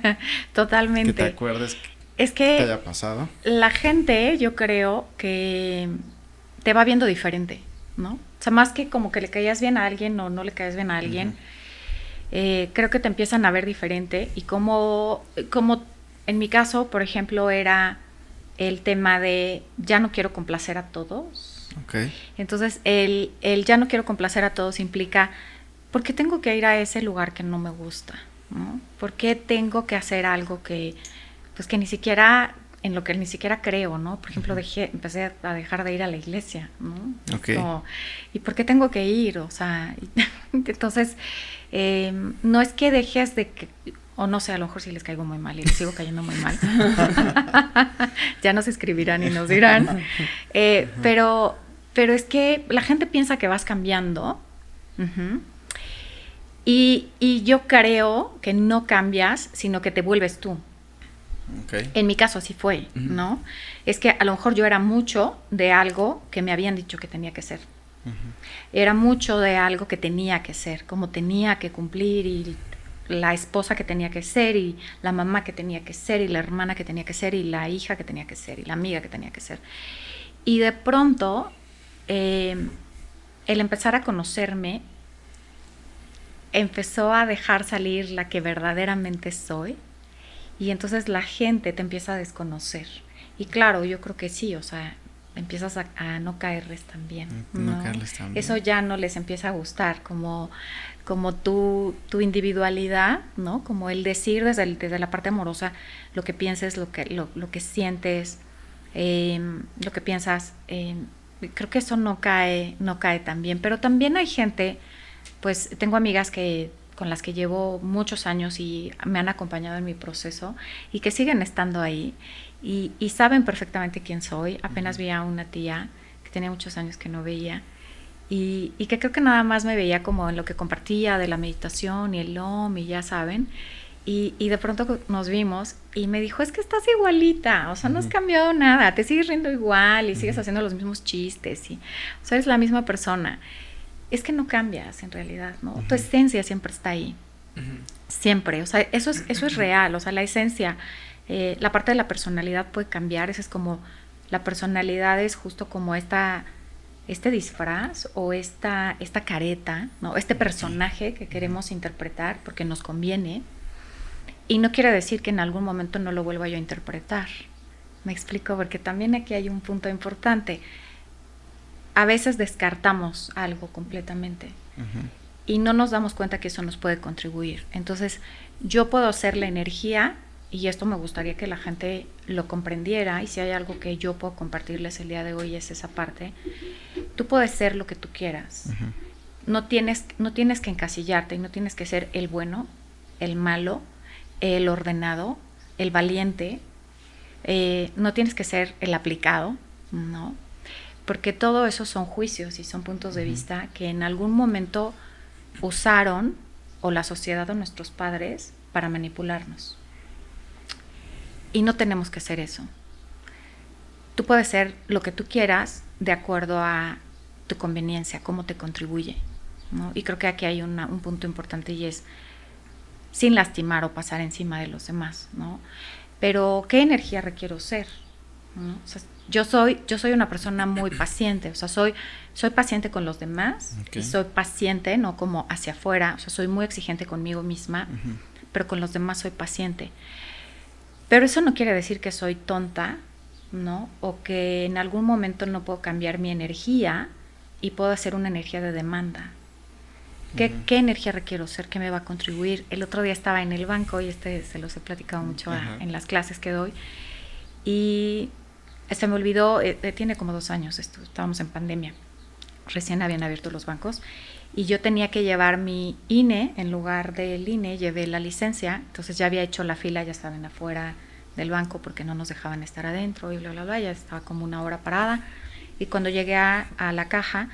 totalmente. Que te acuerdes es que te haya pasado. La gente, yo creo que te va viendo diferente, ¿no? O sea, más que como que le caías bien a alguien o no le caías bien a alguien, eh, creo que te empiezan a ver diferente y como, como en mi caso, por ejemplo, era el tema de ya no quiero complacer a todos. Entonces, el, el, ya no quiero complacer a todos implica, ¿por qué tengo que ir a ese lugar que no me gusta? ¿no? ¿Por qué tengo que hacer algo que, pues que ni siquiera, en lo que ni siquiera creo, ¿no? Por ejemplo, dejé, empecé a dejar de ir a la iglesia, ¿no? ¿Y por qué tengo que ir? O sea, entonces Em, no es que dejes de que, o no sé, a lo mejor si les caigo muy mal y les sigo cayendo muy mal. ya nos escribirán y nos dirán. Eh, pero, pero es que la gente piensa que vas cambiando. y, yo creo que no cambias, sino que te vuelves tú. En mi caso así fue, ¿no? Es que a lo mejor yo era mucho de algo que me habían dicho que tenía que ser. Era mucho de algo que tenía que ser, como tenía que cumplir y la esposa que tenía que ser y la mamá que tenía que ser y la hermana que tenía que ser y la hija que tenía que ser y la amiga que tenía que ser. Y de pronto, em, el empezar a conocerme empezó a dejar salir la que verdaderamente soy y entonces la gente te empieza a desconocer. Y claro, yo creo que sí, o sea, empiezas a, no caerles también. Mm, no, caerles también. Eso ya no les empieza a gustar, como, como tu, tu individualidad, ¿no? Como el decir desde, desde la parte amorosa lo que pienses, lo que, lo, lo que sientes, em, lo que piensas. Em, creo que eso no cae, no cae tan bien. Pero también hay gente, pues tengo amigas que con las que llevo muchos años y me han acompañado en mi proceso y que siguen estando ahí y, saben perfectamente quién soy. Apenas vi a una tía que tenía muchos años que no veía y, que creo que nada más me veía como en lo que compartía de la meditación y el OM y ya saben. Y, de pronto nos vimos y me dijo, es que estás igualita, o sea, no has cambiado nada, te sigues riendo igual y sigues haciendo los mismos chistes, y, o sea, eres la misma persona. Es que no cambias en realidad, ¿no? Tu esencia siempre está ahí, siempre, o sea, eso es, eso es real, o sea, la esencia eh, la parte de la personalidad puede cambiar, esa es como, la personalidad es justo como esta, este disfraz o esta, esta careta, ¿no? este personaje que queremos interpretar porque nos conviene. Y no quiere decir que en algún momento no lo vuelva yo a interpretar. Me explico, porque también aquí hay un punto importante. A veces descartamos algo completamente y no nos damos cuenta que eso nos puede contribuir. Entonces, yo puedo ser la energía y esto me gustaría que la gente lo comprendiera y si hay algo que yo puedo compartirles el día de hoy es esa parte, tú puedes ser lo que tú quieras. no, tienes, no tienes que encasillarte y no tienes que ser el bueno, el malo, el ordenado, el valiente, eh, no tienes que ser el aplicado, ¿no? porque todo eso son juicios y son puntos de vista que en algún momento usaron o la sociedad o nuestros padres para manipularnos. Y no tenemos que hacer eso. Tú puedes ser lo que tú quieras de acuerdo a tu conveniencia, cómo te contribuye. Y creo que aquí hay un punto importante y es sin lastimar o pasar encima de los demás. ¿no? Pero, ¿qué energía requiero ser? yo soy, yo soy una persona muy paciente, o sea, soy, soy paciente con los demás y soy paciente, no como hacia afuera, o sea, soy muy exigente conmigo misma, pero con los demás soy paciente. Pero eso no quiere decir que soy tonta, ¿no? O que en algún momento no puedo cambiar mi energía y puedo hacer una energía de demanda. ¿Qué, ¿Qué, energía requiero ser? ¿Qué me va a contribuir? El otro día estaba en el banco y este se los he platicado mucho en las clases que doy. Y se me olvidó, eh, eh, tiene como dos años, esto, estábamos en pandemia, recién habían abierto los bancos y yo tenía que llevar mi INE, en lugar del INE llevé la licencia, entonces ya había hecho la fila, ya saben, afuera del banco porque no nos dejaban estar adentro y bla, bla, bla, ya estaba como una hora parada y cuando llegué a, a la caja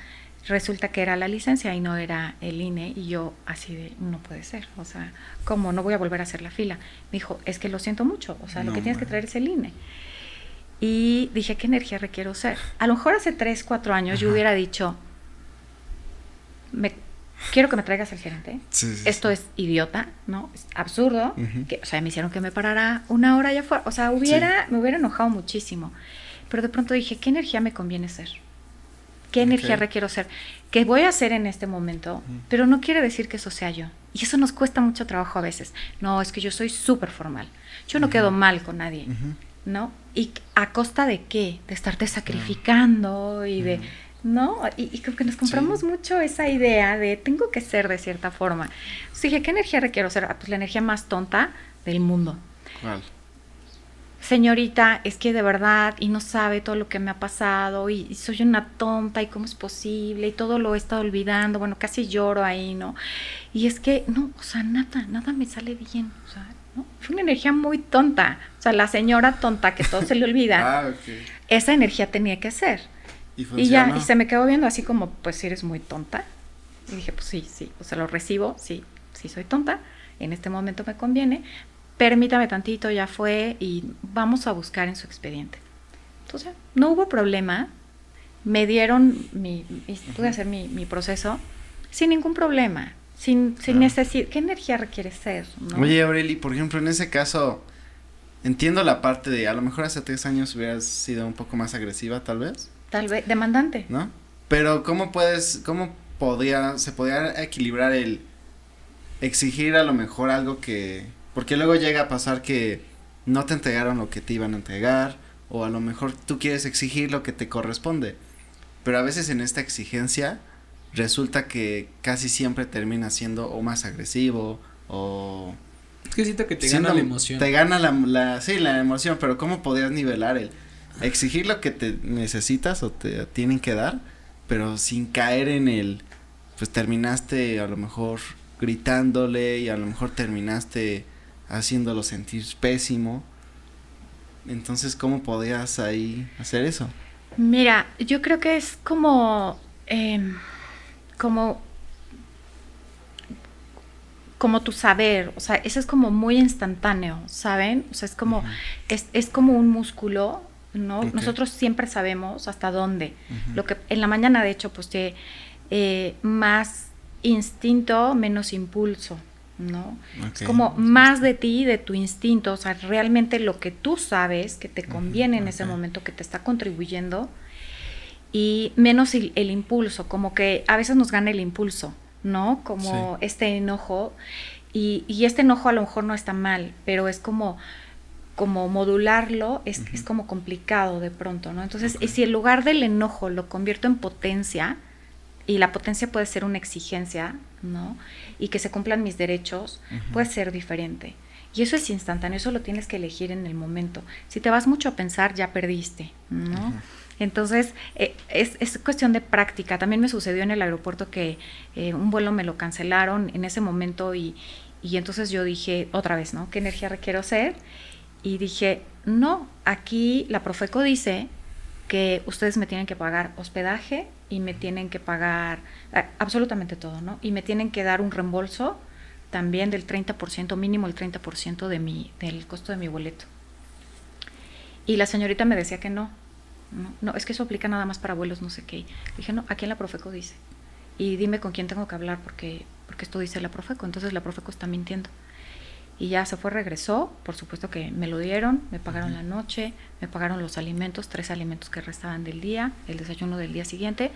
resulta que era la licencia y no era el INE y yo así de, no puede ser, o sea, ¿cómo? No voy a volver a hacer la fila. Me dijo, es que lo siento mucho, o sea, lo que tienes que traer es el INE. Y dije, ¿qué energía requiero ser? A lo mejor hace 3, 4 años yo hubiera dicho, me, quiero que me traigas al gerente. Esto es idiota, ¿no? Es absurdo. que, o sea, me hicieron que me parara una hora allá afuera. O sea, hubiera, me hubiera enojado muchísimo. Pero de pronto dije, ¿qué energía me conviene ser? ¿Qué energía requiero ser? ¿Qué voy a hacer en este momento? Pero no quiere decir que eso sea yo. Y eso nos cuesta mucho trabajo a veces. No, es que yo soy súper formal. Yo no quedo mal con nadie. ¿no? ¿Y a costa de qué? De estarte sacrificando y de, ¿no? Y, creo que nos compramos mucho esa idea de tengo que ser de cierta forma. Entonces dije, ¿qué energía requiero ser? Ah, pues la energía más tonta del mundo. Señorita, es que de verdad, y no sabe todo lo que me ha pasado, y, soy una tonta, y cómo es posible, y todo lo he estado olvidando, bueno, casi lloro ahí, ¿no? Y es que, no, o sea, nada, nada me sale bien, o sea, fue una energía muy tonta. O sea, la señora tonta que todo se le olvida. ah, Esa energía tenía que ser. ¿Y, ya, y se me quedó viendo así como, pues eres muy tonta. Y dije, pues sí, sí, o sea, lo recibo, sí, sí soy tonta, en este momento me conviene, permítame tantito, ya fue, y vamos a buscar en su expediente. Entonces, no hubo problema, me dieron mi, pude hacer mi, mi proceso sin ningún problema sin, sin necesidad. ¿Qué energía requiere ser? Oye, Aureli, por ejemplo, en ese caso, entiendo la parte de a lo mejor hace tres años hubieras sido un poco más agresiva, tal vez. Tal vez, demandante. ¿No? Pero, ¿cómo puedes, cómo podría, se podría equilibrar el exigir a lo mejor algo que. Porque luego llega a pasar que no te entregaron lo que te iban a entregar, o a lo mejor tú quieres exigir lo que te corresponde. Pero a veces en esta exigencia resulta que casi siempre termina siendo o más agresivo o... Es que siento que te gana la emoción. Te gana la, la, sí, la emoción, pero ¿cómo podrías nivelar el exigir lo que te necesitas o te tienen que dar, pero sin caer en el, pues terminaste a lo mejor gritándole y a lo mejor terminaste haciéndolo sentir pésimo. Entonces, ¿cómo podías ahí hacer eso? Mira, yo creo que es como... Eh, como como tu saber, o sea, eso es como muy instantáneo, ¿saben? O sea, es como, es, como un músculo, ¿no? Nosotros siempre sabemos hasta dónde. Lo que en la mañana, de hecho, pues eh, más instinto, menos impulso, ¿no? Es como más de ti, de tu instinto, o sea, realmente lo que tú sabes que te conviene en ese momento, que te está contribuyendo, y menos el, impulso, como que a veces nos gana el impulso, ¿no? Como este enojo y, y, este enojo a lo mejor no está mal, pero es como como modularlo es, es como complicado de pronto, ¿no? Entonces, si en lugar del enojo lo convierto en potencia, y la potencia puede ser una exigencia, ¿no? Y que se cumplan mis derechos, puede ser diferente. Y eso es instantáneo, eso lo tienes que elegir en el momento. Si te vas mucho a pensar, ya perdiste, ¿no? Entonces, eh, es, cuestión de práctica. También me sucedió en el aeropuerto que eh, un vuelo me lo cancelaron en ese momento y, y entonces yo dije, otra vez, ¿no? ¿Qué energía requiero ser? Y dije, no, aquí la Profeco dice que ustedes me tienen que pagar hospedaje y me tienen que pagar absolutamente todo, ¿no? Y me tienen que dar un reembolso también del 30%, mínimo el 30% de mi, del costo de mi boleto. Y la señorita me decía que no, no, no, es que eso aplica nada más para vuelos, no sé qué. Dije, no, aquí en la Profeco dice. Y dime con quién tengo que hablar porque, porque esto dice la Profeco. Entonces la Profeco está mintiendo. Y ya se fue, regresó. Por supuesto que me lo dieron, me pagaron la noche, me pagaron los alimentos, tres alimentos que restaban del día, el desayuno del día siguiente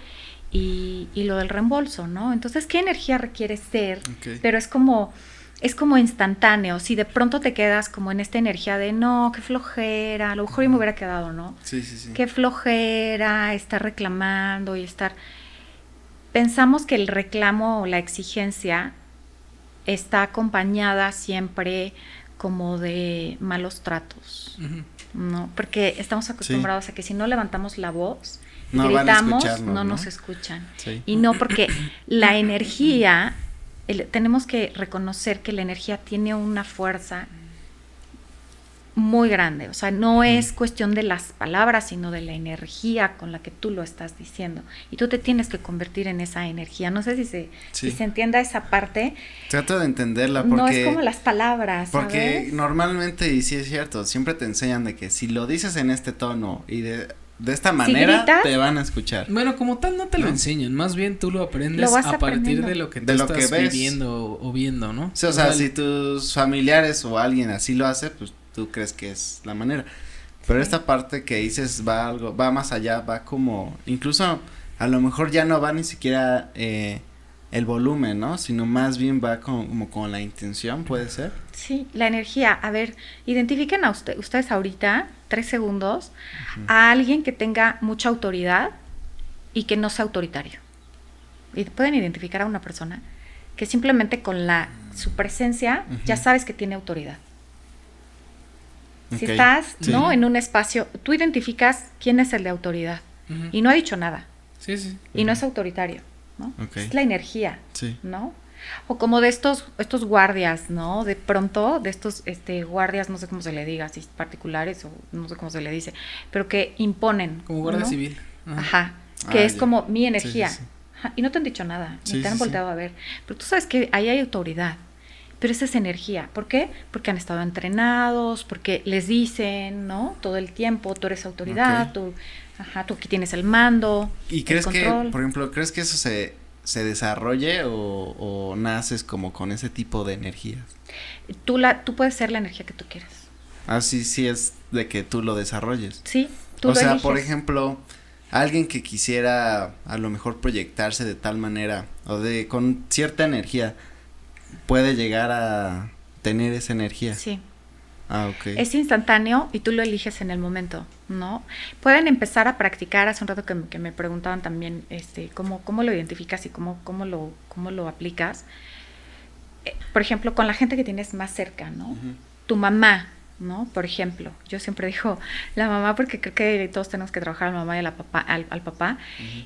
y, y lo del reembolso, ¿no? Entonces, ¿qué energía requiere ser? Pero es como es como instantáneo. Si de pronto te quedas como en esta energía de no, qué flojera, a lo mejor yo me hubiera quedado, ¿no? Sí, sí, sí. Qué flojera estar reclamando y estar. Pensamos que el reclamo o la exigencia está acompañada siempre como de malos tratos. ¿no? Porque estamos acostumbrados a que si no levantamos la voz, No gritamos, no ¿no? nos escuchan. Sí. Y no porque la energía, el- tenemos que reconocer que la energía tiene una fuerza muy grande. O sea, no es cuestión de las palabras, sino de la energía con la que tú lo estás diciendo. Y tú te tienes que convertir en esa energía. No sé si se, Sí. si se entienda esa parte. Trato de entenderla porque... no es como las palabras. Porque ¿sabes? normalmente, y sí es cierto, siempre te enseñan de que si lo dices en este tono y de, de esta manera, te van a escuchar. Bueno, como tal no te lo ¿No? enseñan, más bien tú lo aprendes Lo a partir de lo que tú De lo que estás ves. viviendo o, viendo, ¿no? Sí, o sea, si tus familiares o alguien así lo hace, pues tú crees que es la manera. Pero esta parte que dices va algo, va más allá, va como, incluso a lo mejor ya no va ni siquiera eh, el volumen, ¿no? Sino más bien va con- como con la intención, puede ser. Sí, la energía. A ver, identifiquen a usted, ustedes ahorita, tres segundos, a alguien que tenga mucha autoridad y que no sea autoritario. Y pueden identificar a una persona que simplemente con la su presencia ya sabes que tiene autoridad. Si estás, sí. ¿no? En un espacio, tú identificas quién es el de autoridad y no ha dicho nada Sí, sí. y no es autoritario. Es la energía. Sí. ¿no? O como de estos, estos guardias, ¿no? De pronto, de estos este, guardias, no sé cómo se le diga, si particulares o no sé cómo se le dice, pero que imponen. Como guardia ¿no? civil. Ajá. Ajá. Que Ah, es ya. como mi energía. sí, sí. Ajá, Y no te han dicho nada, ni te han volteado a ver. Pero tú sabes que ahí hay autoridad. Pero esa es energía. ¿Por qué? Porque han estado entrenados, porque les dicen, ¿no? Todo el tiempo, tú eres autoridad, Ok. tú, ajá, tú aquí tienes el mando. ¿Y el crees que, por ejemplo, crees que eso se, se desarrolle o, o naces como con ese tipo de energías? Tú, la, tú puedes ser la energía que tú quieras. Así sí es de que tú lo desarrolles. Sí, tú o lo sea, por ejemplo, alguien que quisiera a lo mejor proyectarse de tal manera o de con cierta energía puede llegar a tener esa energía. Sí. Ah, ok. Es instantáneo y tú lo eliges en el momento, ¿no? Pueden empezar a practicar, hace un rato que, me- que me preguntaban también, este, cómo, cómo lo identificas y cómo, cómo lo, cómo lo aplicas. Eh, por ejemplo, con la gente que tienes más cerca, ¿no? Tu mamá, ¿no? Por ejemplo, yo siempre digo la mamá porque creo que todos tenemos que trabajar a la mamá y a la papá, al, al papá.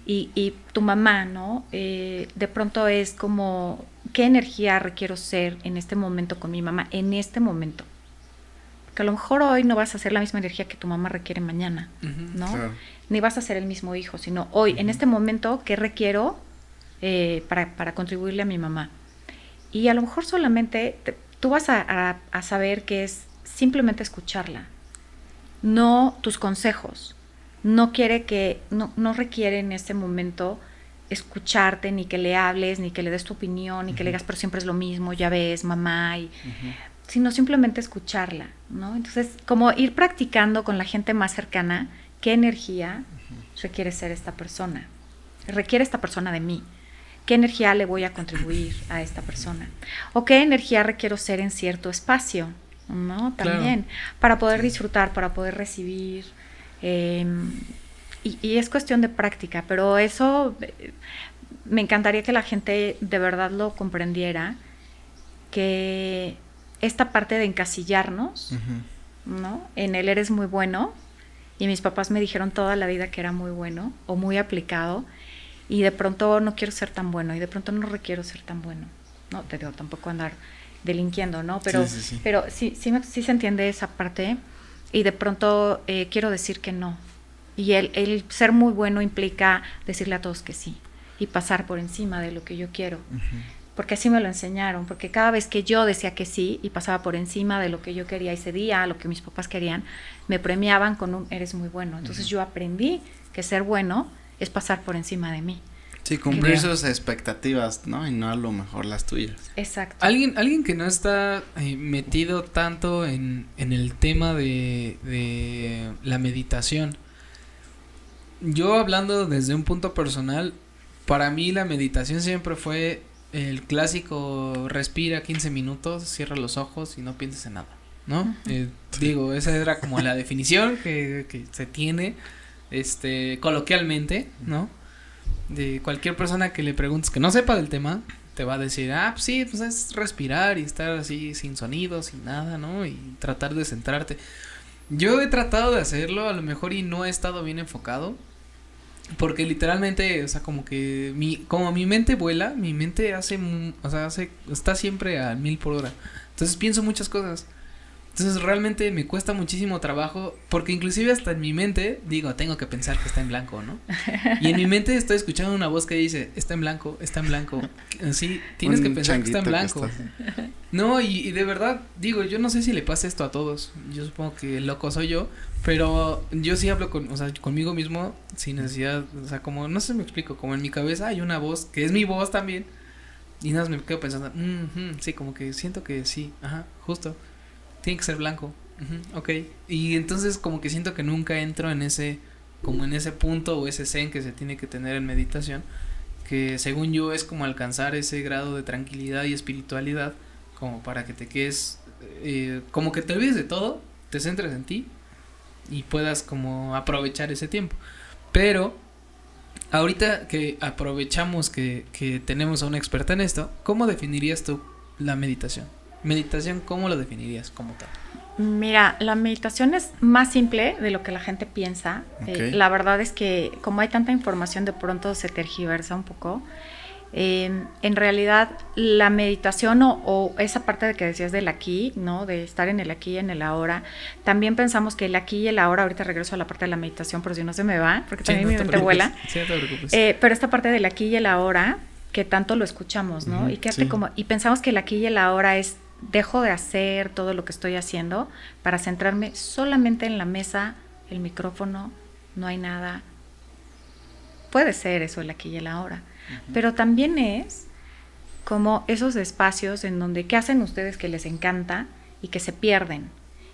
Y, y tu mamá, ¿no? Eh, de pronto es como, ¿qué energía requiero ser en este momento con mi mamá? En este momento. Que a lo mejor hoy no vas a hacer la misma energía que tu mamá requiere mañana. ¿no? Claro. Ni vas a ser el mismo hijo, sino hoy, en este momento, ¿qué requiero eh, para, para contribuirle a mi mamá? Y a lo mejor solamente te- tú vas a, a- a saber que es simplemente escucharla, no tus consejos. No quiere que, no, no requiere en este momento escucharte, ni que le hables, ni que le des tu opinión, ni que le digas, pero siempre es lo mismo, ya ves, mamá, y, sino simplemente escucharla, ¿no? Entonces, como ir practicando con la gente más cercana, qué energía requiere ser esta persona, requiere esta persona de mí, qué energía le voy a contribuir a esta persona, o qué energía requiero ser en cierto espacio, ¿no? Claro. También, para poder disfrutar, para poder recibir. eh, y, y es cuestión de práctica, pero eso eh, me encantaría que la gente de verdad lo comprendiera, que esta parte de encasillarnos. ¿no? En él eres muy bueno, y mis papás me dijeron toda la vida que era muy bueno o muy aplicado, y de pronto no quiero ser tan bueno, y de pronto no requiero ser tan bueno, ¿no? Te digo, tampoco andar delinquiendo, ¿no? Pero Sí, sí, sí. pero sí, sí, me- sí se entiende esa parte, y de pronto eh, quiero decir que no, Y el, el ser muy bueno implica decirle a todos que sí y pasar por encima de lo que yo quiero. Porque así me lo enseñaron, porque cada vez que yo decía que sí y pasaba por encima de lo que yo quería ese día, lo que mis papás querían, me premiaban con un eres muy bueno. Entonces yo aprendí que ser bueno es pasar por encima de mí. Sí, cumplir sus expectativas, ¿no? Y no a lo mejor las tuyas. Exacto. Alguien, alguien que no está eh, metido tanto en, en el tema de, de la meditación. Yo hablando desde un punto personal, para mí la meditación siempre fue el clásico respira 15 minutos, cierra los ojos y no pienses en nada, ¿no? Eh, digo, esa era como la definición que, que se tiene este coloquialmente, ¿no? De cualquier persona que le preguntes que no sepa del tema, te va a decir, ah, pues sí, pues es respirar y estar así sin sonido, sin nada, ¿no? Y tratar de centrarte. Yo he tratado de hacerlo, a lo mejor y no he estado bien enfocado. Porque literalmente, o sea, como que mi, como mi mente vuela, mi mente hace, o sea, hace, está siempre a mil por hora. Entonces pienso muchas cosas. Entonces realmente me cuesta muchísimo trabajo porque inclusive hasta en mi mente digo, tengo que pensar que está en blanco, ¿no? Y en mi mente estoy escuchando una voz que dice, está en blanco, está en blanco. Sí, tienes que pensar que está en blanco. no, y, de verdad, digo, yo no sé si le pasa esto a todos. Yo supongo que loco soy yo, pero yo sí hablo con, o sea, conmigo mismo sin necesidad, o sea, como, no sé si me explico, como en mi cabeza hay una voz que es mi voz también. Y nada más me quedo pensando, sí, como que siento que sí, ajá, justo tiene que ser blanco. ok. Y entonces como que siento que nunca entro en ese, como en ese punto o ese zen que se tiene que tener en meditación, que según yo es como alcanzar ese grado de tranquilidad y espiritualidad, como para que te quedes, eh, como que te olvides de todo, te centres en ti y puedas como aprovechar ese tiempo. Pero ahorita que aprovechamos que, que tenemos a una experta en esto, ¿cómo definirías tú la meditación? Meditación, ¿cómo lo definirías como tal? Mira, la meditación es más simple de lo que la gente piensa. Eh, la verdad es que como hay tanta información, de pronto se tergiversa un poco. Em, en realidad, la meditación o, esa parte de que decías del aquí, ¿no? De estar en el aquí y en el ahora, también pensamos que el aquí y el ahora, ahorita regreso a la parte de la meditación, por si no se me va, porque también mi mente vuela. Sí, eh, pero esta parte del aquí y el ahora, que tanto lo escuchamos, ¿no? y que como, y pensamos que el aquí y el ahora es dejo de hacer todo lo que estoy haciendo para centrarme solamente en la mesa, el micrófono, no hay nada. Puede ser eso el aquí y el ahora, pero también es como esos espacios en donde, ¿qué hacen ustedes que les encanta y que se pierden?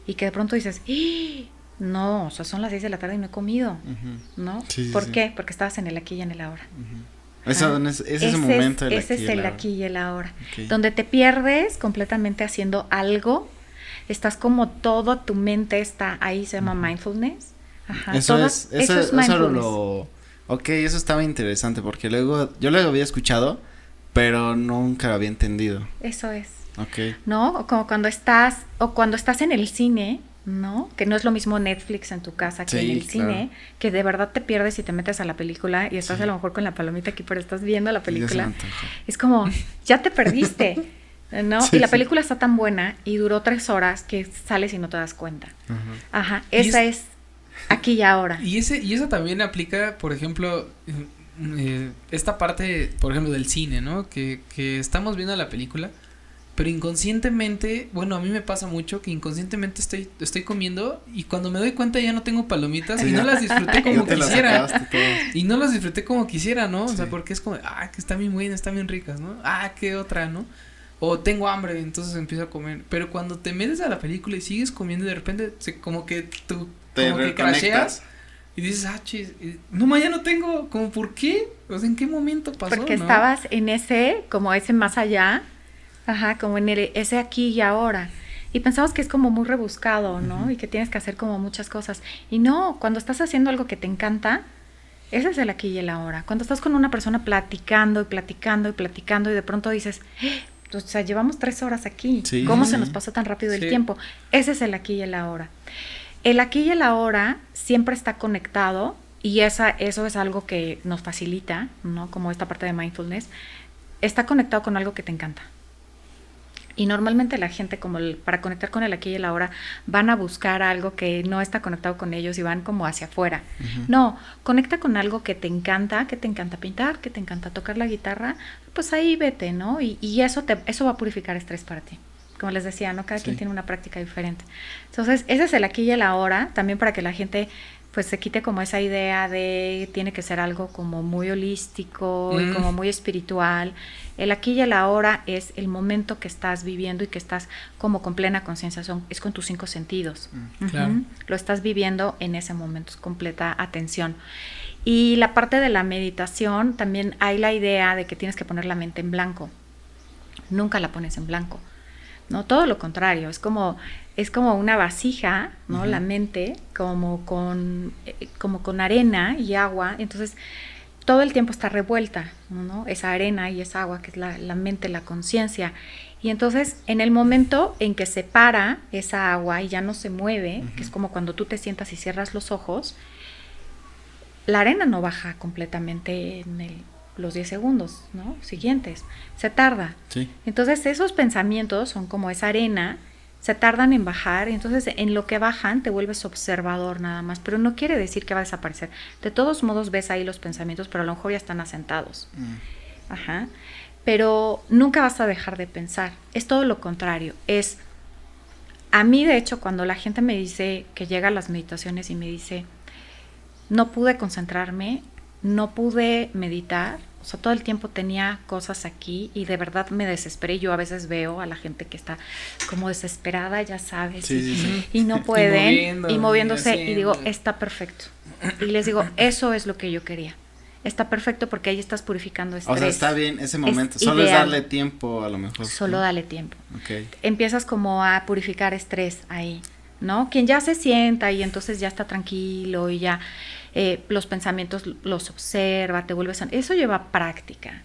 Y que de pronto dices, ¡Ah! no, o sea, son las 6 de la tarde y no he comido, ¿no? ¿Por qué? Porque estabas en el aquí y en el ahora ese, es ese momento Ese es el aquí y el ahora. Donde te pierdes completamente haciendo algo. Estás como todo, tu mente está ahí, se llama mindfulness. Ajá. Eso, es, eso, es mindfulness. lo, ok, eso estaba interesante porque luego yo lo había escuchado, pero nunca lo había entendido. Eso es. Ok. ¿No? O como cuando estás, o cuando estás en el cine, ¿no? Que no es lo mismo Netflix en tu casa que en el cine, que de verdad te pierdes y te metes a la película y estás a lo mejor con la palomita aquí, pero estás viendo la película. Es como, ya te perdiste, ¿no? y la película está tan buena y duró tres horas que sales y no te das cuenta. Ajá, esa es, aquí y ahora. Y, ese, y eso también aplica, por ejemplo, eh, esta parte, por ejemplo, del cine, ¿no? Que, que estamos viendo la película pero inconscientemente, bueno, a mí me pasa mucho que inconscientemente estoy, estoy comiendo y cuando me doy cuenta ya no tengo palomitas y no las disfruté como quisiera. Y no las disfruté como quisiera, ¿no? O sea, porque es como, ah, que están bien buenas, están bien ricas, ¿no? Ah, qué otra, ¿no? O tengo hambre, entonces empiezo a comer. Pero cuando te metes a la película y sigues comiendo, de repente, se, como que tú, como que crasheas. Y dices, ah, chis, no, ya no tengo, como, ¿por qué? O sea, ¿en qué momento pasó? Porque estabas en ese, como ese más allá, Ajá, como en el, ese aquí y ahora. Y pensamos que es como muy rebuscado, ¿no? Y que tienes que hacer como muchas cosas. Y no, cuando estás haciendo algo que te encanta, ese es el aquí y el ahora. Cuando estás con una persona platicando y platicando y platicando y de pronto dices, ¡Eh! o sea, llevamos tres horas aquí. ¿Cómo se nos pasó tan rápido el tiempo? Ese es el aquí y el ahora. El aquí y el ahora siempre está conectado y esa, eso es algo que nos facilita, ¿no? Como esta parte de mindfulness. Está conectado con algo que te encanta Y normalmente la gente, como para conectar con el aquí y el ahora, van a buscar algo que no está conectado con ellos y van como hacia afuera. No, conecta con algo que te encanta, que te encanta pintar, que te encanta tocar la guitarra, pues ahí vete, ¿no? Y, y eso, te, eso va a purificar estrés para ti. Como les decía, ¿no? Cada quien tiene una práctica diferente. Entonces, ese es el aquí y el ahora, también para que la gente pues se quite como esa idea de tiene que ser algo como muy holístico y como muy espiritual. El aquí y el ahora es el momento que estás viviendo y que estás como con plena conciencia, es con tus cinco sentidos. Mm, Lo estás viviendo en ese momento, es completa atención. Y la parte de la meditación, también hay la idea de que tienes que poner la mente en blanco. Nunca la pones en blanco. No, todo lo contrario, es como es como una vasija, ¿no? La mente, como con, eh, como con arena y agua. Entonces, todo el tiempo está revuelta, ¿no? Esa arena y esa agua, que es la, mente, la conciencia. Y entonces, en el momento en que se para esa agua y ya no se mueve, que es como cuando tú te sientas y cierras los ojos, la arena no baja completamente en los 10 segundos, ¿no? Siguientes. Se tarda. Entonces, esos pensamientos son como esa arena se tardan en bajar, y entonces en lo que bajan te vuelves observador nada más, pero no quiere decir que va a desaparecer. De todos modos ves ahí los pensamientos, pero a lo mejor ya están asentados. Mm. Ajá. Pero nunca vas a dejar de pensar. Es todo lo contrario. Es a mí, de hecho, cuando la gente me dice que llega a las meditaciones y me dice, no pude concentrarme, no pude meditar, o sea, todo el tiempo tenía cosas aquí y de verdad me desesperé. Yo a veces veo a la gente que está como desesperada, ya sabes, y, no pueden, y, moviéndose, y, digo, está perfecto. Y les digo, eso es lo que yo quería. Está perfecto porque ahí estás purificando estrés. O sea, está bien ese momento. Solo es darle tiempo a lo mejor. Solo dale tiempo. Okay. Empiezas como a purificar estrés ahí, ¿no? Quien ya se sienta y entonces ya está tranquilo y ya eh, los pensamientos los observa, te vuelves a... Eso lleva práctica.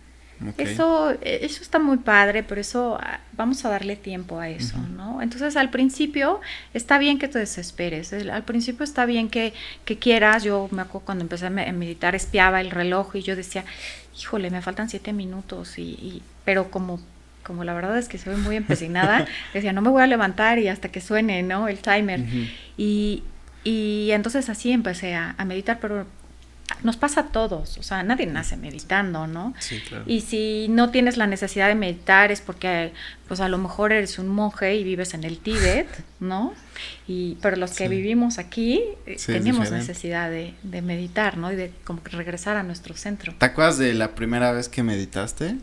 Eso, eh, eso está muy padre, pero eso ah, vamos a darle tiempo a eso, ¿no? Entonces al principio está bien que te desesperes, al principio está bien que, que quieras, yo me acuerdo cuando empecé a meditar, espiaba el reloj y yo decía, híjole, me faltan siete minutos, y, pero como como la verdad es que soy muy empecinada, decía, no me voy a levantar y hasta que suene, ¿no? El timer. Y, y entonces así empecé a, meditar, pero nos pasa a todos, o sea, nadie nace meditando, ¿no? Sí, claro. Y si no tienes la necesidad de meditar es porque, pues a lo mejor eres un monje y vives en el Tíbet, ¿no? Y, pero los que vivimos aquí eh, tenemos necesidad de, meditar, ¿no? Y de como regresar a nuestro centro. ¿Te acuerdas de la primera vez que meditaste?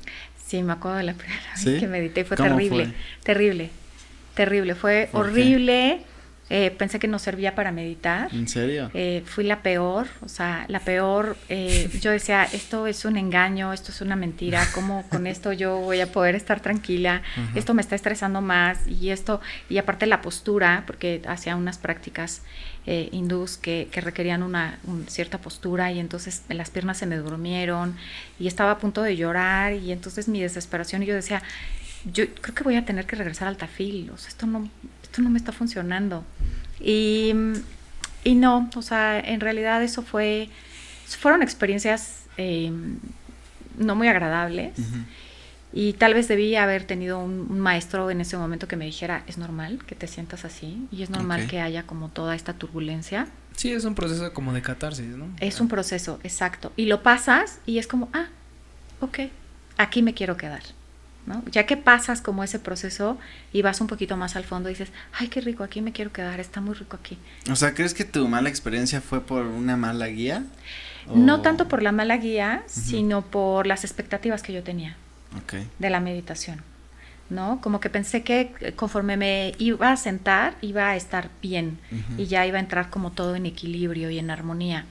Sí, me acuerdo de la primera vez que medité, fue terrible, terrible, terrible, fue horrible. Eh, pensé que no servía para meditar. ¿En serio? Eh, fui la peor, o sea, la peor. Eh, yo decía, esto es un engaño, esto es una mentira, ¿cómo con esto yo voy a poder estar tranquila? Esto me está estresando más y esto, y aparte la postura, porque hacía unas prácticas hindús que, que, requerían una cierta postura y entonces las piernas se me durmieron y estaba a punto de llorar y entonces mi desesperación y yo decía, yo creo que voy a tener que regresar al tafil, o sea, esto no, no me está funcionando. Y, y no, o sea, en realidad eso fue, fueron experiencias eh, no muy agradables. Y tal vez debí haber tenido un, maestro en ese momento que me dijera, es normal que te sientas así y es normal que haya como toda esta turbulencia. Sí, es un proceso como de catarsis, ¿no? Es un proceso, exacto. Y lo pasas y es como, ah, ok, aquí me quiero quedar. Ya que pasas como ese proceso y vas un poquito más al fondo y dices, ay, qué rico, aquí me quiero quedar, está muy rico aquí. O sea, ¿crees que tu mala experiencia fue por una mala guía? No tanto por la mala guía, sino por las expectativas que yo tenía de la meditación. ¿no? Como que pensé que conforme me iba a sentar, iba a estar bien y ya iba a entrar como todo en equilibrio y en armonía.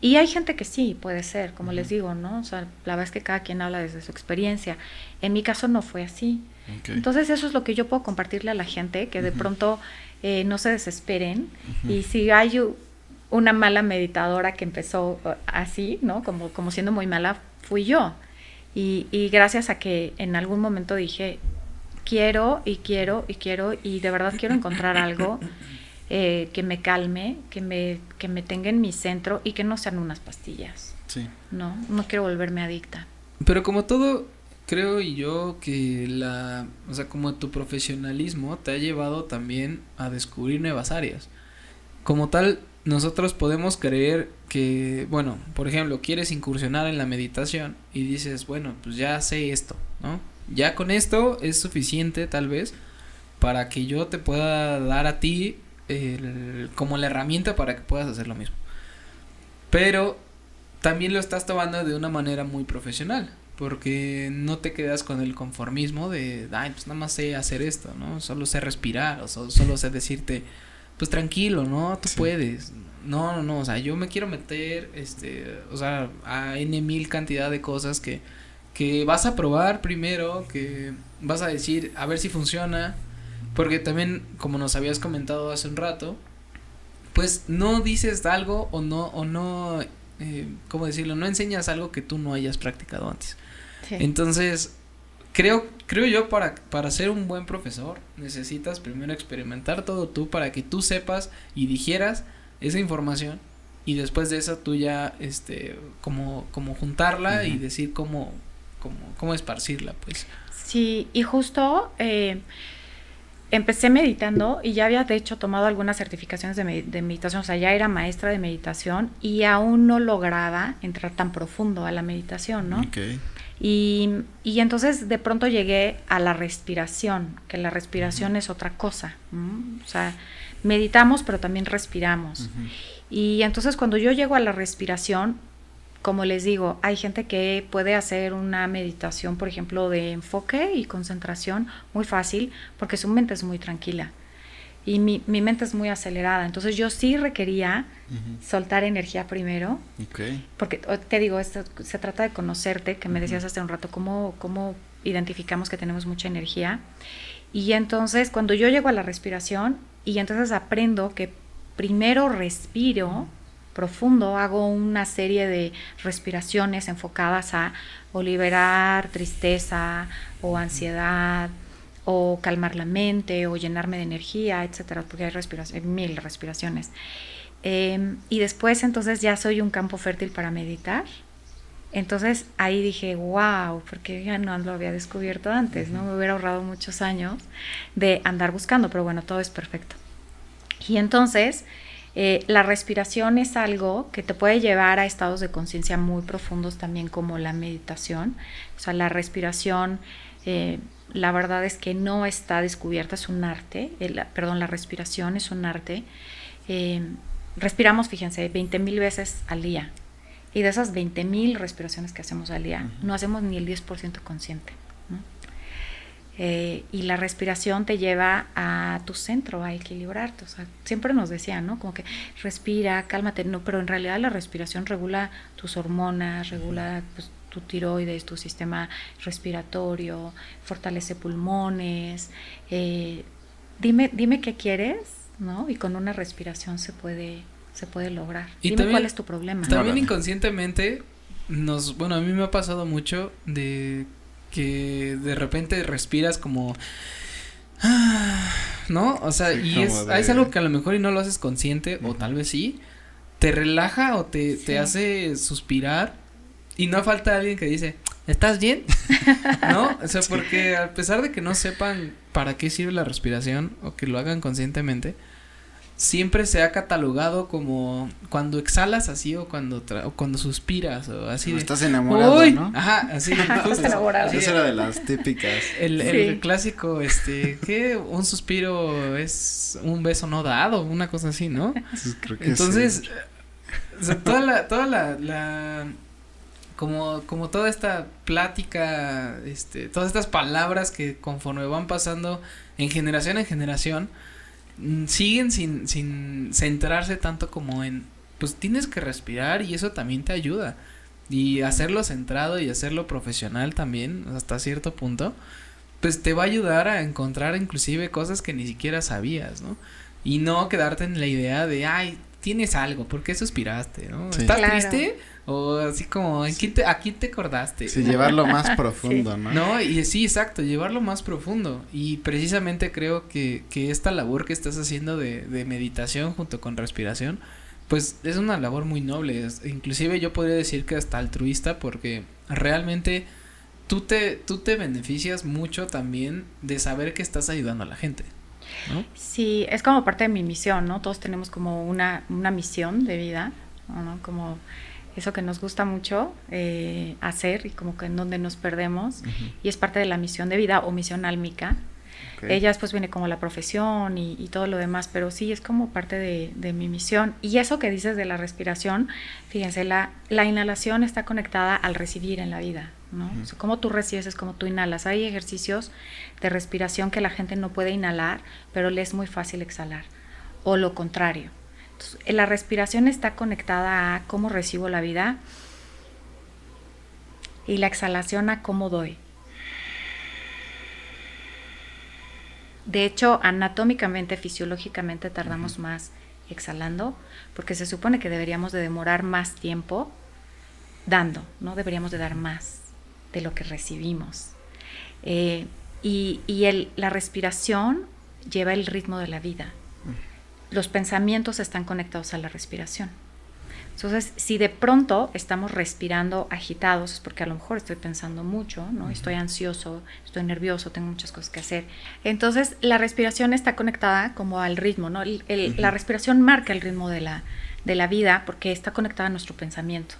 Y hay gente que sí, puede ser, como les digo, ¿no? O sea, la verdad es que cada quien habla desde su experiencia. En mi caso no fue así. Entonces eso es lo que yo puedo compartirle a la gente, que de pronto eh, no se desesperen. Y si hay una mala meditadora que empezó uh, así, ¿no? Como, como siendo muy mala, fui yo. Y, y gracias a que en algún momento dije, quiero y quiero y quiero y de verdad quiero encontrar algo eh, que me calme, que me, que me tenga en mi centro y que no sean unas pastillas. Sí. No, no quiero volverme adicta. Pero como todo creo y yo que la, o sea, como tu profesionalismo te ha llevado también a descubrir nuevas áreas. Como tal, nosotros podemos creer que, bueno, por ejemplo, quieres incursionar en la meditación y dices, bueno, pues ya sé esto, ¿no? Ya con esto es suficiente tal vez para que yo te pueda dar a ti como la herramienta para que puedas hacer lo mismo. Pero también lo estás tomando de una manera muy profesional, porque no te quedas con el conformismo de, ay, pues nada más sé hacer esto, ¿no? Solo sé respirar, o solo sé decirte, pues tranquilo, ¿no? Tú puedes. No, no, no, o sea, yo me quiero meter, este, o sea, a N mil cantidad de cosas que, que vas a probar primero, que vas a decir, a ver si funciona, porque también, como nos habías comentado hace un rato, pues no dices algo o no, o no, eh, ¿cómo decirlo? No enseñas algo que tú no hayas practicado antes. Entonces, creo, creo yo para, para ser un buen profesor necesitas primero experimentar todo tú para que tú sepas y digieras esa información y después de eso tú ya, este, como, como juntarla y decir cómo, cómo, cómo esparcirla, pues. Sí, y justo eh, empecé meditando y ya había de hecho tomado algunas certificaciones de, de, meditación, o sea, ya era maestra de meditación y aún no lograba entrar tan profundo a la meditación, ¿no? Okay. Y, y, entonces de pronto llegué a la respiración, que la respiración es otra cosa. O sea, meditamos pero también respiramos. Y entonces cuando yo llego a la respiración, como les digo, hay gente que puede hacer una meditación, por ejemplo, de enfoque y concentración muy fácil porque su mente es muy tranquila y mi, mi mente es muy acelerada. Entonces yo sí requería soltar energía primero. Porque te digo, esto, se trata de conocerte, que me decías hace un rato, cómo, cómo identificamos que tenemos mucha energía. Y entonces cuando yo llego a la respiración y entonces aprendo que primero respiro profundo, hago una serie de respiraciones enfocadas a o liberar tristeza o ansiedad o calmar la mente o llenarme de energía, etcétera, porque hay respiración, mil respiraciones. Em, y después entonces ya soy un campo fértil para meditar. Entonces ahí dije, wow, porque ya no lo había descubierto antes, ¿no? Me hubiera ahorrado muchos años de andar buscando, pero bueno, todo es perfecto. Y entonces eh, la respiración es algo que te puede llevar a estados de conciencia muy profundos también como la meditación. O sea, la respiración eh, la verdad es que no está descubierta, es un arte, perdón, la respiración es un arte. Eh, respiramos, fíjense, 20 mil veces al día. Y de esas 20 mil respiraciones que hacemos al día, no hacemos ni el 10% consciente. Eh, y la respiración te lleva a tu centro, a equilibrarte. O sea, siempre nos decían, ¿no? Como que respira, cálmate. No, pero en realidad la respiración regula tus hormonas, regula pues, tu tiroides, tu sistema respiratorio, fortalece pulmones. Eh, dime, dime qué quieres, ¿no? Y con una respiración se puede, se puede lograr. Y dime cuál es tu problema. También inconscientemente nos, bueno, a mí me ha pasado mucho de que de repente respiras como ¿no? O sea, y es, algo que a lo mejor y no lo haces consciente, o tal vez sí, te relaja o te, te hace suspirar y no falta alguien que dice, ¿estás bien? ¿No? O sea, porque a pesar de que no sepan para qué sirve la respiración o que lo hagan conscientemente, siempre se ha catalogado como cuando exhalas así o cuando o cuando suspiras o así de, estás enamorado ¿no? ajá así justo, enamorado. esa era de las típicas. El, el clásico este que un suspiro es un beso no dado una cosa así no creo que entonces o sea, toda la toda la como, como toda esta plática, este, todas estas palabras que conforme van pasando en generación en generación, siguen sin, sin centrarse tanto como en, pues tienes que respirar y eso también te ayuda. Y hacerlo centrado y hacerlo profesional también, hasta cierto punto, pues te va a ayudar a encontrar inclusive cosas que ni siquiera sabías, ¿no? Y no quedarte en la idea de, ay, tienes algo, ¿por qué suspiraste? ¿no? ¿Estás triste? O así como, ¿en te, ¿a quién te acordaste? Sí, llevarlo más profundo, ¿no? No, y sí, exacto, llevarlo más profundo. Y precisamente creo que, que esta labor que estás haciendo de, de meditación junto con respiración, pues es una labor muy noble. inclusive yo podría decir que hasta altruista porque realmente tú te, tú te beneficias mucho también de saber que estás ayudando a la gente. ¿no? Sí, es como parte de mi misión, ¿no? Todos tenemos como una, una misión de vida, ¿no? Como eso que nos gusta mucho eh, hacer y como que en donde nos perdemos y es parte de la misión de vida o misión álmica. Ella después viene como la profesión y, todo lo demás, pero sí es como parte de, mi misión. Y eso que dices de la respiración, fíjense, la, la inhalación está conectada al recibir en la vida, ¿no? como tú recibes es como tú inhalas. Hay ejercicios de respiración que la gente no puede inhalar, pero le es muy fácil exhalar. O lo contrario la respiración está conectada a cómo recibo la vida y la exhalación a cómo doy. De hecho, anatómicamente, fisiológicamente tardamos más exhalando porque se supone que deberíamos de demorar más tiempo dando, no deberíamos de dar más de lo que recibimos. Eh, y, la respiración lleva el ritmo de la vida los pensamientos están conectados a la respiración. Entonces, si de pronto estamos respirando agitados, es porque a lo mejor estoy pensando mucho, ¿no? Estoy ansioso, estoy nervioso, tengo muchas cosas que hacer. Entonces, la respiración está conectada como al ritmo, ¿no? La respiración marca el ritmo de la, de la vida porque está conectada a nuestro pensamiento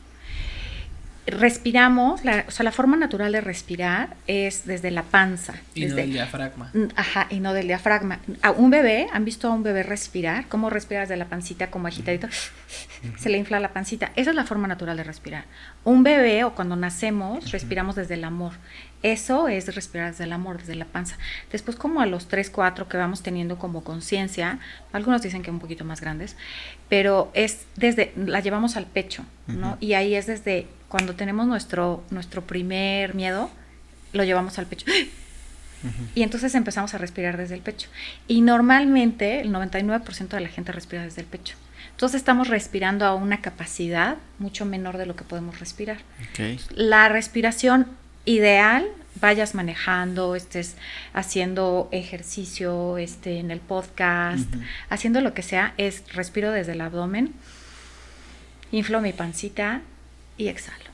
respiramos, la, o sea, la forma natural de respirar es desde la panza. Y no del diafragma. Ajá, y no del diafragma. A un bebé, ¿han visto a un bebé respirar? ¿Cómo respira desde la pancita como agitadito? Se le infla la pancita. Esa es la forma natural de respirar. Un bebé o cuando nacemos, respiramos desde el amor. Eso es respirar desde el amor, desde la panza. Después, como a los 3, 4 que vamos teniendo como conciencia, algunos dicen que un poquito más grandes, pero es desde, la llevamos al pecho, ¿no? Y ahí es desde cuando tenemos nuestro, nuestro primer miedo, lo llevamos al pecho. Y entonces empezamos a respirar desde el pecho. Y normalmente el 99% de la gente respira desde el pecho. Entonces estamos respirando a una capacidad mucho menor de lo que podemos respirar. La respiración ideal vayas manejando, estés haciendo ejercicio, este, en el podcast, haciendo lo que sea, es respiro desde el abdomen, inflo mi pancita y exhalo.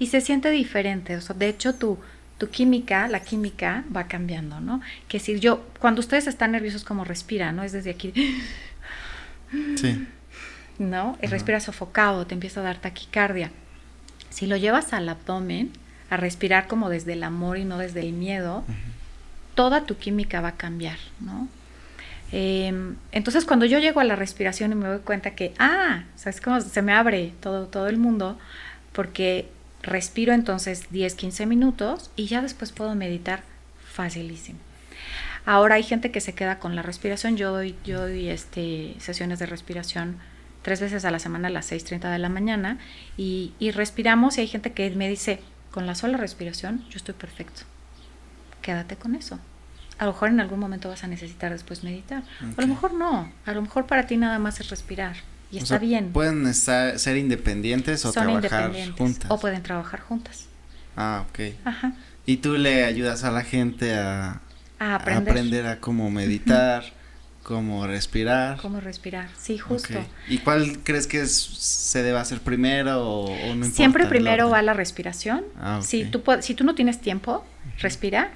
Y se siente diferente, o sea, de hecho tu, tu química, la química va cambiando, ¿no? Que si yo, cuando ustedes están nerviosos, como respiran, ¿no? Es desde aquí. Sí. ¿No? Respira sofocado, te empieza a dar taquicardia. Si lo llevas al abdomen, a respirar como desde el amor y no desde el miedo, toda tu química va a cambiar, ¿no? Em, entonces cuando yo llego a la respiración y me doy cuenta que, ah, ¿sabes cómo se me abre todo, todo el mundo? Porque respiro entonces 10, 15 minutos y ya después puedo meditar facilísimo. Ahora hay gente que se queda con la respiración, yo doy, yo doy este, sesiones de respiración tres veces a la semana a las 6.30 de la mañana y, respiramos y hay gente que me dice, con la sola respiración yo estoy perfecto. Quédate con eso. A lo mejor en algún momento vas a necesitar después meditar. A lo mejor no. A lo mejor para ti nada más es respirar. Y está bien. Pueden estar, ser independientes o trabajar juntas. O pueden trabajar juntas. Ah, ok. Ajá. Y tú le ayudas a la gente a, aprender. a cómo meditar. Cómo respirar. Cómo respirar, sí, justo. ¿Y cuál crees que se debe hacer primero o, no importa Siempre primero va la respiración. Ah, si, tú, si tú no tienes tiempo, respira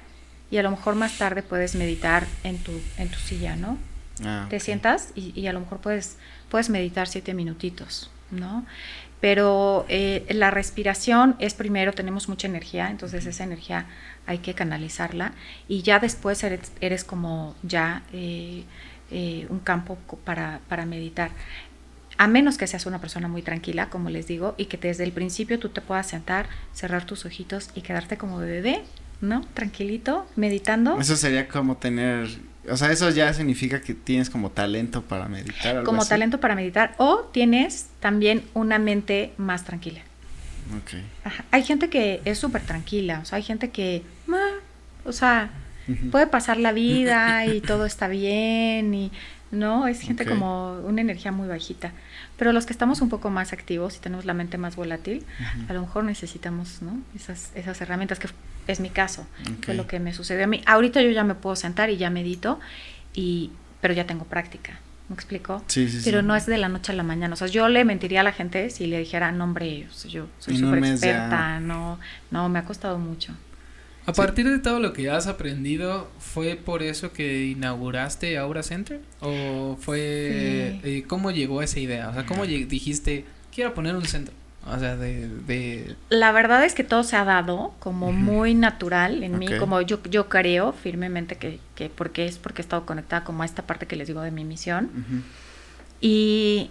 y a lo mejor más tarde puedes meditar en tu, en tu silla, ¿no? Ah, Te sientas y, a lo mejor puedes, puedes meditar siete minutitos, ¿no? Pero eh, la respiración es primero, tenemos mucha energía, entonces esa energía hay que canalizarla y ya después eres, eres como ya... Eh, eh, un campo para, para meditar. A menos que seas una persona muy tranquila, como les digo, y que desde el principio tú te puedas sentar, cerrar tus ojitos y quedarte como bebé, ¿no? Tranquilito, meditando. Eso sería como tener, o sea, eso ya significa que tienes como talento para meditar. como talento para meditar o tienes también una mente más tranquila. Okay. Hay gente que es súper tranquila, o sea, hay gente que, o sea, puede pasar la vida y todo está bien y no, es gente como una energía muy bajita. Pero los que estamos un poco más activos y tenemos la mente más volátil, a lo mejor necesitamos, ¿no? Esas, esas herramientas que es mi caso, fue lo que me sucedió a mí. Ahorita yo ya me puedo sentar y ya medito y pero ya tengo práctica. ¿Me explico? Sí, sí, Pero sí. no es de la noche a la mañana. O sea, yo le mentiría a la gente si le dijera, no, hombre, yo soy súper ya. experta. No, no, me ha costado mucho. A partir de todo lo que has aprendido, ¿fue por eso que inauguraste Aura Center? ¿O fue... Sí. eh, ¿Cómo llegó esa idea? O sea, ¿cómo dijiste, quiero poner un centro? O sea, de... de La verdad es que todo se ha dado como Ujú. muy natural en mí, Ok. como yo, yo creo firmemente que, que porque es porque he estado conectada como a esta parte que les digo de mi misión. Ujú. Y,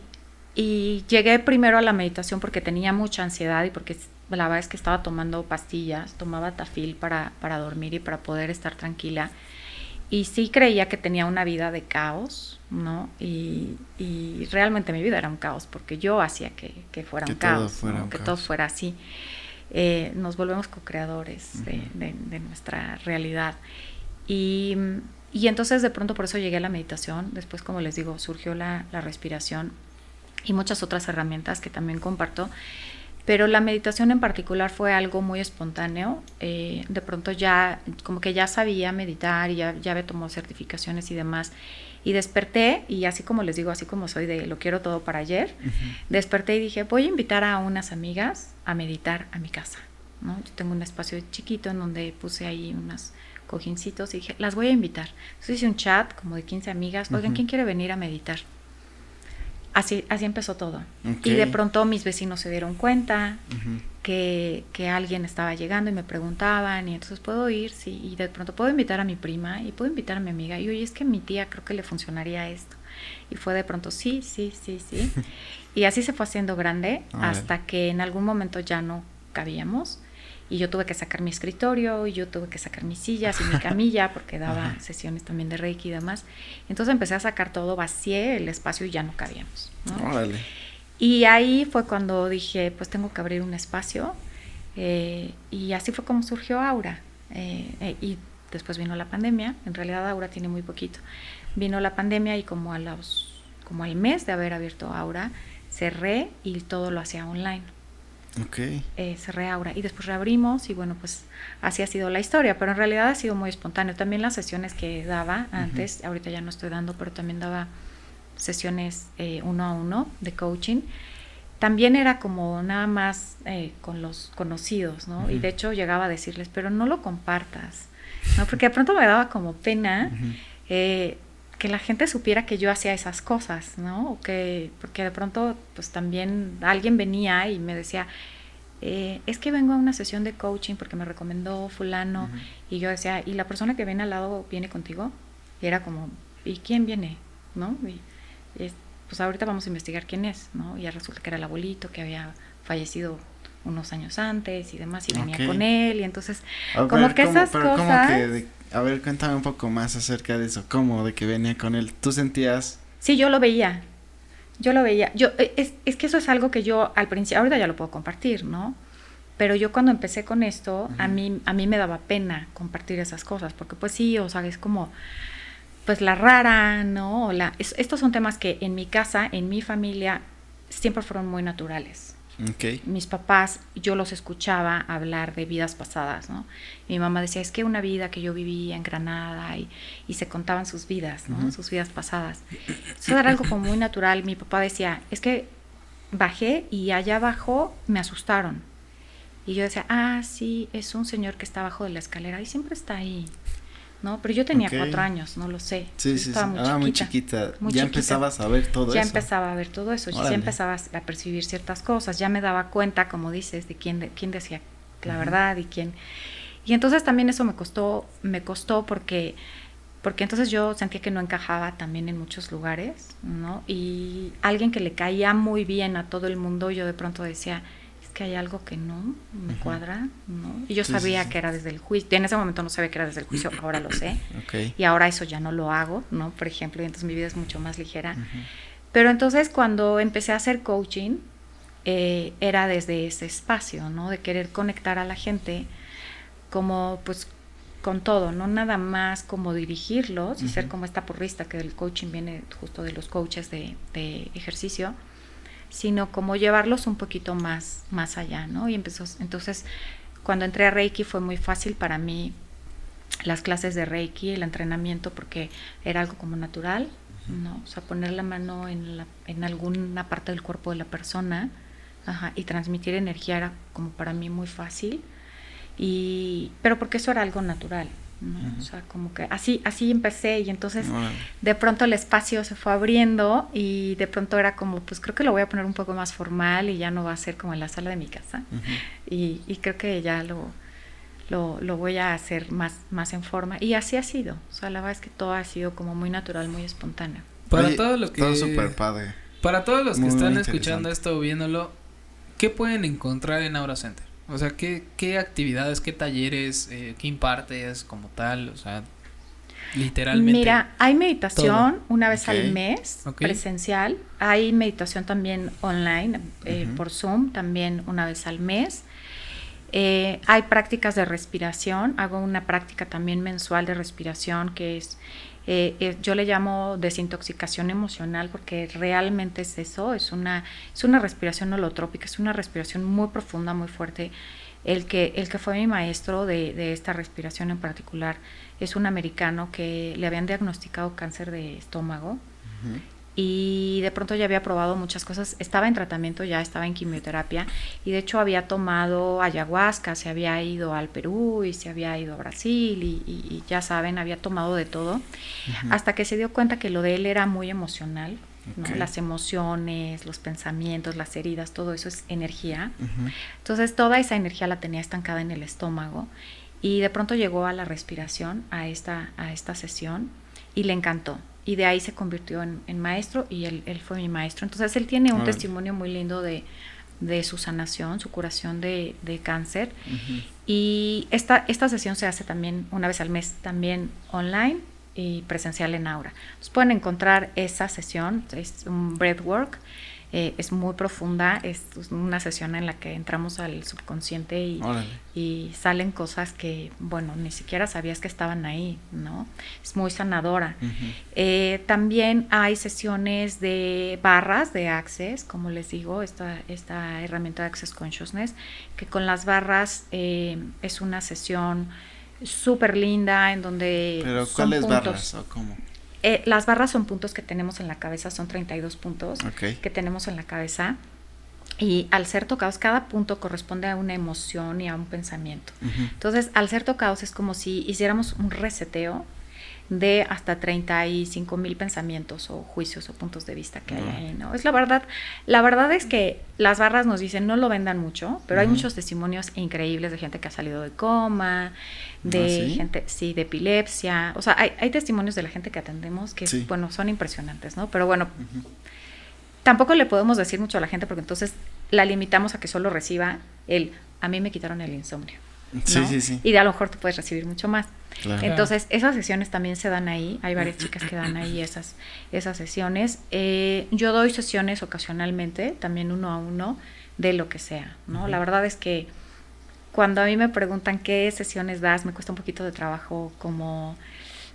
y llegué primero a la meditación porque tenía mucha ansiedad y porque la verdad es que estaba tomando pastillas, tomaba tafil para, para dormir y para poder estar tranquila. Y sí creía que tenía una vida de caos, ¿no? Y, y realmente mi vida era un caos porque yo hacía que, que fuera Que un caos, fuera ¿no? un que caos. todo fuera así. Eh, nos volvemos co-creadores de, de- de nuestra realidad. Y, y entonces de pronto por eso llegué a la meditación. Después, como les digo, surgió la, la respiración y muchas otras herramientas que también comparto. Pero la meditación en particular fue algo muy espontáneo. Eh, de pronto ya, como que ya sabía meditar y ya, ya había tomado certificaciones y demás. Y desperté, y así como les digo, así como soy de lo quiero todo para ayer, desperté y dije, voy a invitar a unas amigas a meditar a mi casa. ¿no? Yo tengo un espacio chiquito en donde puse ahí unos cojincitos y dije, las voy a invitar. Entonces hice un chat como de 15 amigas, oigan, Ujú. ¿quién quiere venir a meditar? Así, así empezó todo. Y de pronto mis vecinos se dieron cuenta que, que alguien estaba llegando y me preguntaban, y entonces puedo ir, sí, y de pronto puedo invitar a mi prima y puedo invitar a mi amiga, y oye, es que mi tía creo que le funcionaría esto. Y fue de pronto, sí, sí, sí, sí. y así se fue haciendo grande hasta que en algún momento ya no cabíamos. Y yo tuve que sacar mi escritorio, y yo tuve que sacar mis sillas y mi camilla, porque daba Ajá. sesiones también de Reiki y demás. Entonces empecé a sacar todo, vacié el espacio y ya no cabíamos. ¿no? Órale. Y ahí fue cuando dije, pues tengo que abrir un espacio. eh, y así fue como surgió Aura. eh, eh, y después vino la pandemia. En realidad Aura tiene muy poquito. Vino la pandemia y como, a los, como al mes de haber abierto Aura, cerré y todo lo hacía online. Eh, cerré Aura y después reabrimos y bueno, pues así ha sido la historia. Pero en realidad ha sido muy espontáneo. También las sesiones que daba antes, ahorita ya no estoy dando, pero también daba sesiones eh, uno a uno de coaching, también era como nada más eh, con los conocidos, ¿no? Y de hecho llegaba a decirles, pero no lo compartas, ¿no? Porque de pronto me daba como pena eh, que la gente supiera que yo hacía esas cosas, ¿no? O que, porque de pronto, pues también alguien venía y me decía, eh, es que vengo a una sesión de coaching porque me recomendó fulano, y yo decía, ¿y la persona que viene al lado viene contigo? Y era como, ¿y quién viene? ¿No? Y, y es- pues ahorita vamos a investigar quién es, ¿no? Y ya resulta que era el abuelito que había fallecido unos años antes y demás, y venía con él, y entonces, A como ver, que ¿cómo- esas cómo cosas... que de- a ver, cuéntame un poco más acerca de eso. ¿Cómo? De que venía con él. ¿Tú sentías? Sí, yo lo veía. Yo lo veía. Yo, eh, es, es que eso es algo que yo al principio, ahorita ya lo puedo compartir, ¿no? Pero yo cuando empecé con esto, a, mí, a mí me daba pena compartir esas cosas, porque pues sí, o sea, es como, pues la rara, ¿no? O la, es- estos son temas que en mi casa, en mi familia, siempre fueron muy naturales. Mis papás, yo los escuchaba hablar de vidas pasadas, ¿no? Mi mamá decía, es que una vida que yo vivía en Granada y, y se contaban sus vidas. Sus vidas pasadas. Eso era algo como muy natural. Mi papá decía, es que bajé y allá abajo me asustaron. Y yo decía, ah, sí, es un señor que está abajo de la escalera y siempre está ahí, ¿no? Pero yo tenía cuatro años, no lo sé. Sí, Yo sí, sí. estaba muy ah, muy chiquita. muy ya chiquita. empezabas a ver todo ya eso. empezaba a ver todo eso, ya empezaba a percibir ciertas cosas, ya me daba cuenta, como dices, de quién, de, quién decía la verdad y quién... Y entonces también eso me costó, me costó porque, porque entonces yo sentía que no encajaba también en muchos lugares, ¿no? Y alguien que le caía muy bien a todo el mundo, yo de pronto decía, que hay algo que no me cuadra, ¿no? Y yo Sí, sabía sí. que era desde el juicio, en ese momento no sabía que era desde el juicio, ahora lo sé. Ok. Y ahora eso ya no lo hago, ¿no? Por ejemplo, y entonces mi vida es mucho más ligera. Pero entonces cuando empecé a hacer coaching, eh, era desde ese espacio, ¿no? De querer conectar a la gente como pues con todo, no nada más como dirigirlos y ser como esta porrista que el coaching viene justo de los coaches de, de ejercicio, sino como llevarlos un poquito más, más allá, ¿no? Y empezó, entonces cuando entré a Reiki fue muy fácil para mí las clases de Reiki, el entrenamiento, porque era algo como natural, ¿no? O sea, poner la mano en, la, en alguna parte del cuerpo de la persona ajá, y transmitir energía era como para mí muy fácil. Y, pero porque eso era algo natural, ¿no? O sea, como que así, así empecé y entonces de pronto el espacio se fue abriendo y de pronto era como, pues creo que lo voy a poner un poco más formal y ya no va a ser como en la sala de mi casa. y, y, creo que ya lo, lo, lo, voy a hacer más, más en forma. Y así ha sido. O sea, la verdad es que todo ha sido como muy natural, muy espontáneo. Para todo lo que... Todo padre. Para todos los que están escuchando esto o viéndolo, ¿qué pueden encontrar en Aura Center? O sea, ¿qué, qué actividades, qué talleres, eh, qué impartes como tal? O sea, literalmente. Mira, hay meditación todo. una vez okay. al mes, okay. presencial. Hay meditación también online, eh, uh -huh. por Zoom, también una vez al mes. Eh, hay prácticas de respiración, hago una práctica también mensual de respiración que es, eh, eh, yo le llamo desintoxicación emocional porque realmente es eso, es una, es una respiración holotrópica, es una respiración muy profunda, muy fuerte. El que, el que fue mi maestro de, de esta respiración en particular es un americano que le habían diagnosticado cáncer de estómago. Uh -huh y de pronto ya había probado muchas cosas, estaba en tratamiento, ya estaba en quimioterapia y de hecho había tomado ayahuasca, se había ido al Perú y se había ido a Brasil y, y, y ya saben, había tomado de todo, uh -huh. hasta que se dio cuenta que lo de él era muy emocional, okay. ¿no? las emociones, los pensamientos, las heridas, todo eso es energía. Uh -huh. Entonces toda esa energía la tenía estancada en el estómago y de pronto llegó a la respiración, a esta, a esta sesión y le encantó y de ahí se convirtió en, en maestro y él, él, fue mi maestro. Entonces él tiene un testimonio muy lindo de, de, su sanación, su curación de, de cáncer. Uh -huh. Y esta, esta sesión se hace también una vez al mes, también online y presencial en Aura. Entonces pueden encontrar esa sesión, es un breathwork. Eh, es muy profunda, es una sesión en la que entramos al subconsciente y, y, salen cosas que, bueno, ni siquiera sabías que estaban ahí, ¿no? Es muy sanadora. Uh -huh. eh, también hay sesiones de barras de Access, como les digo, esta, esta herramienta de Access Consciousness, que con las barras eh, es una sesión súper linda en donde... ¿Pero cuáles barras o cómo? Eh, las barras son puntos que tenemos en la cabeza, son 32 puntos okay. que tenemos en la cabeza. Y al ser tocados, cada punto corresponde a una emoción y a un pensamiento. Uh -huh. Entonces, al ser tocados es como si hiciéramos un reseteo de hasta 35 mil pensamientos o juicios o puntos de vista que uh -huh. hay ahí, ¿no? Es la verdad, la verdad es que las barras nos dicen no lo vendan mucho, pero uh -huh. hay muchos testimonios increíbles de gente que ha salido de coma, de ¿Ah, sí? gente, sí, de epilepsia, o sea, hay, hay, testimonios de la gente que atendemos que, sí. bueno, son impresionantes, ¿no? Pero bueno, uh -huh. tampoco le podemos decir mucho a la gente porque entonces la limitamos a que solo reciba el, a mí me quitaron el insomnio. ¿No? Sí, sí, sí. Y de a lo mejor tú puedes recibir mucho más. Claro. Entonces, esas sesiones también se dan ahí. Hay varias chicas que dan ahí esas, esas sesiones. Eh, yo doy sesiones ocasionalmente, también uno a uno, de lo que sea, ¿no? Uh -huh. La verdad es que cuando a mí me preguntan qué sesiones das, me cuesta un poquito de trabajo como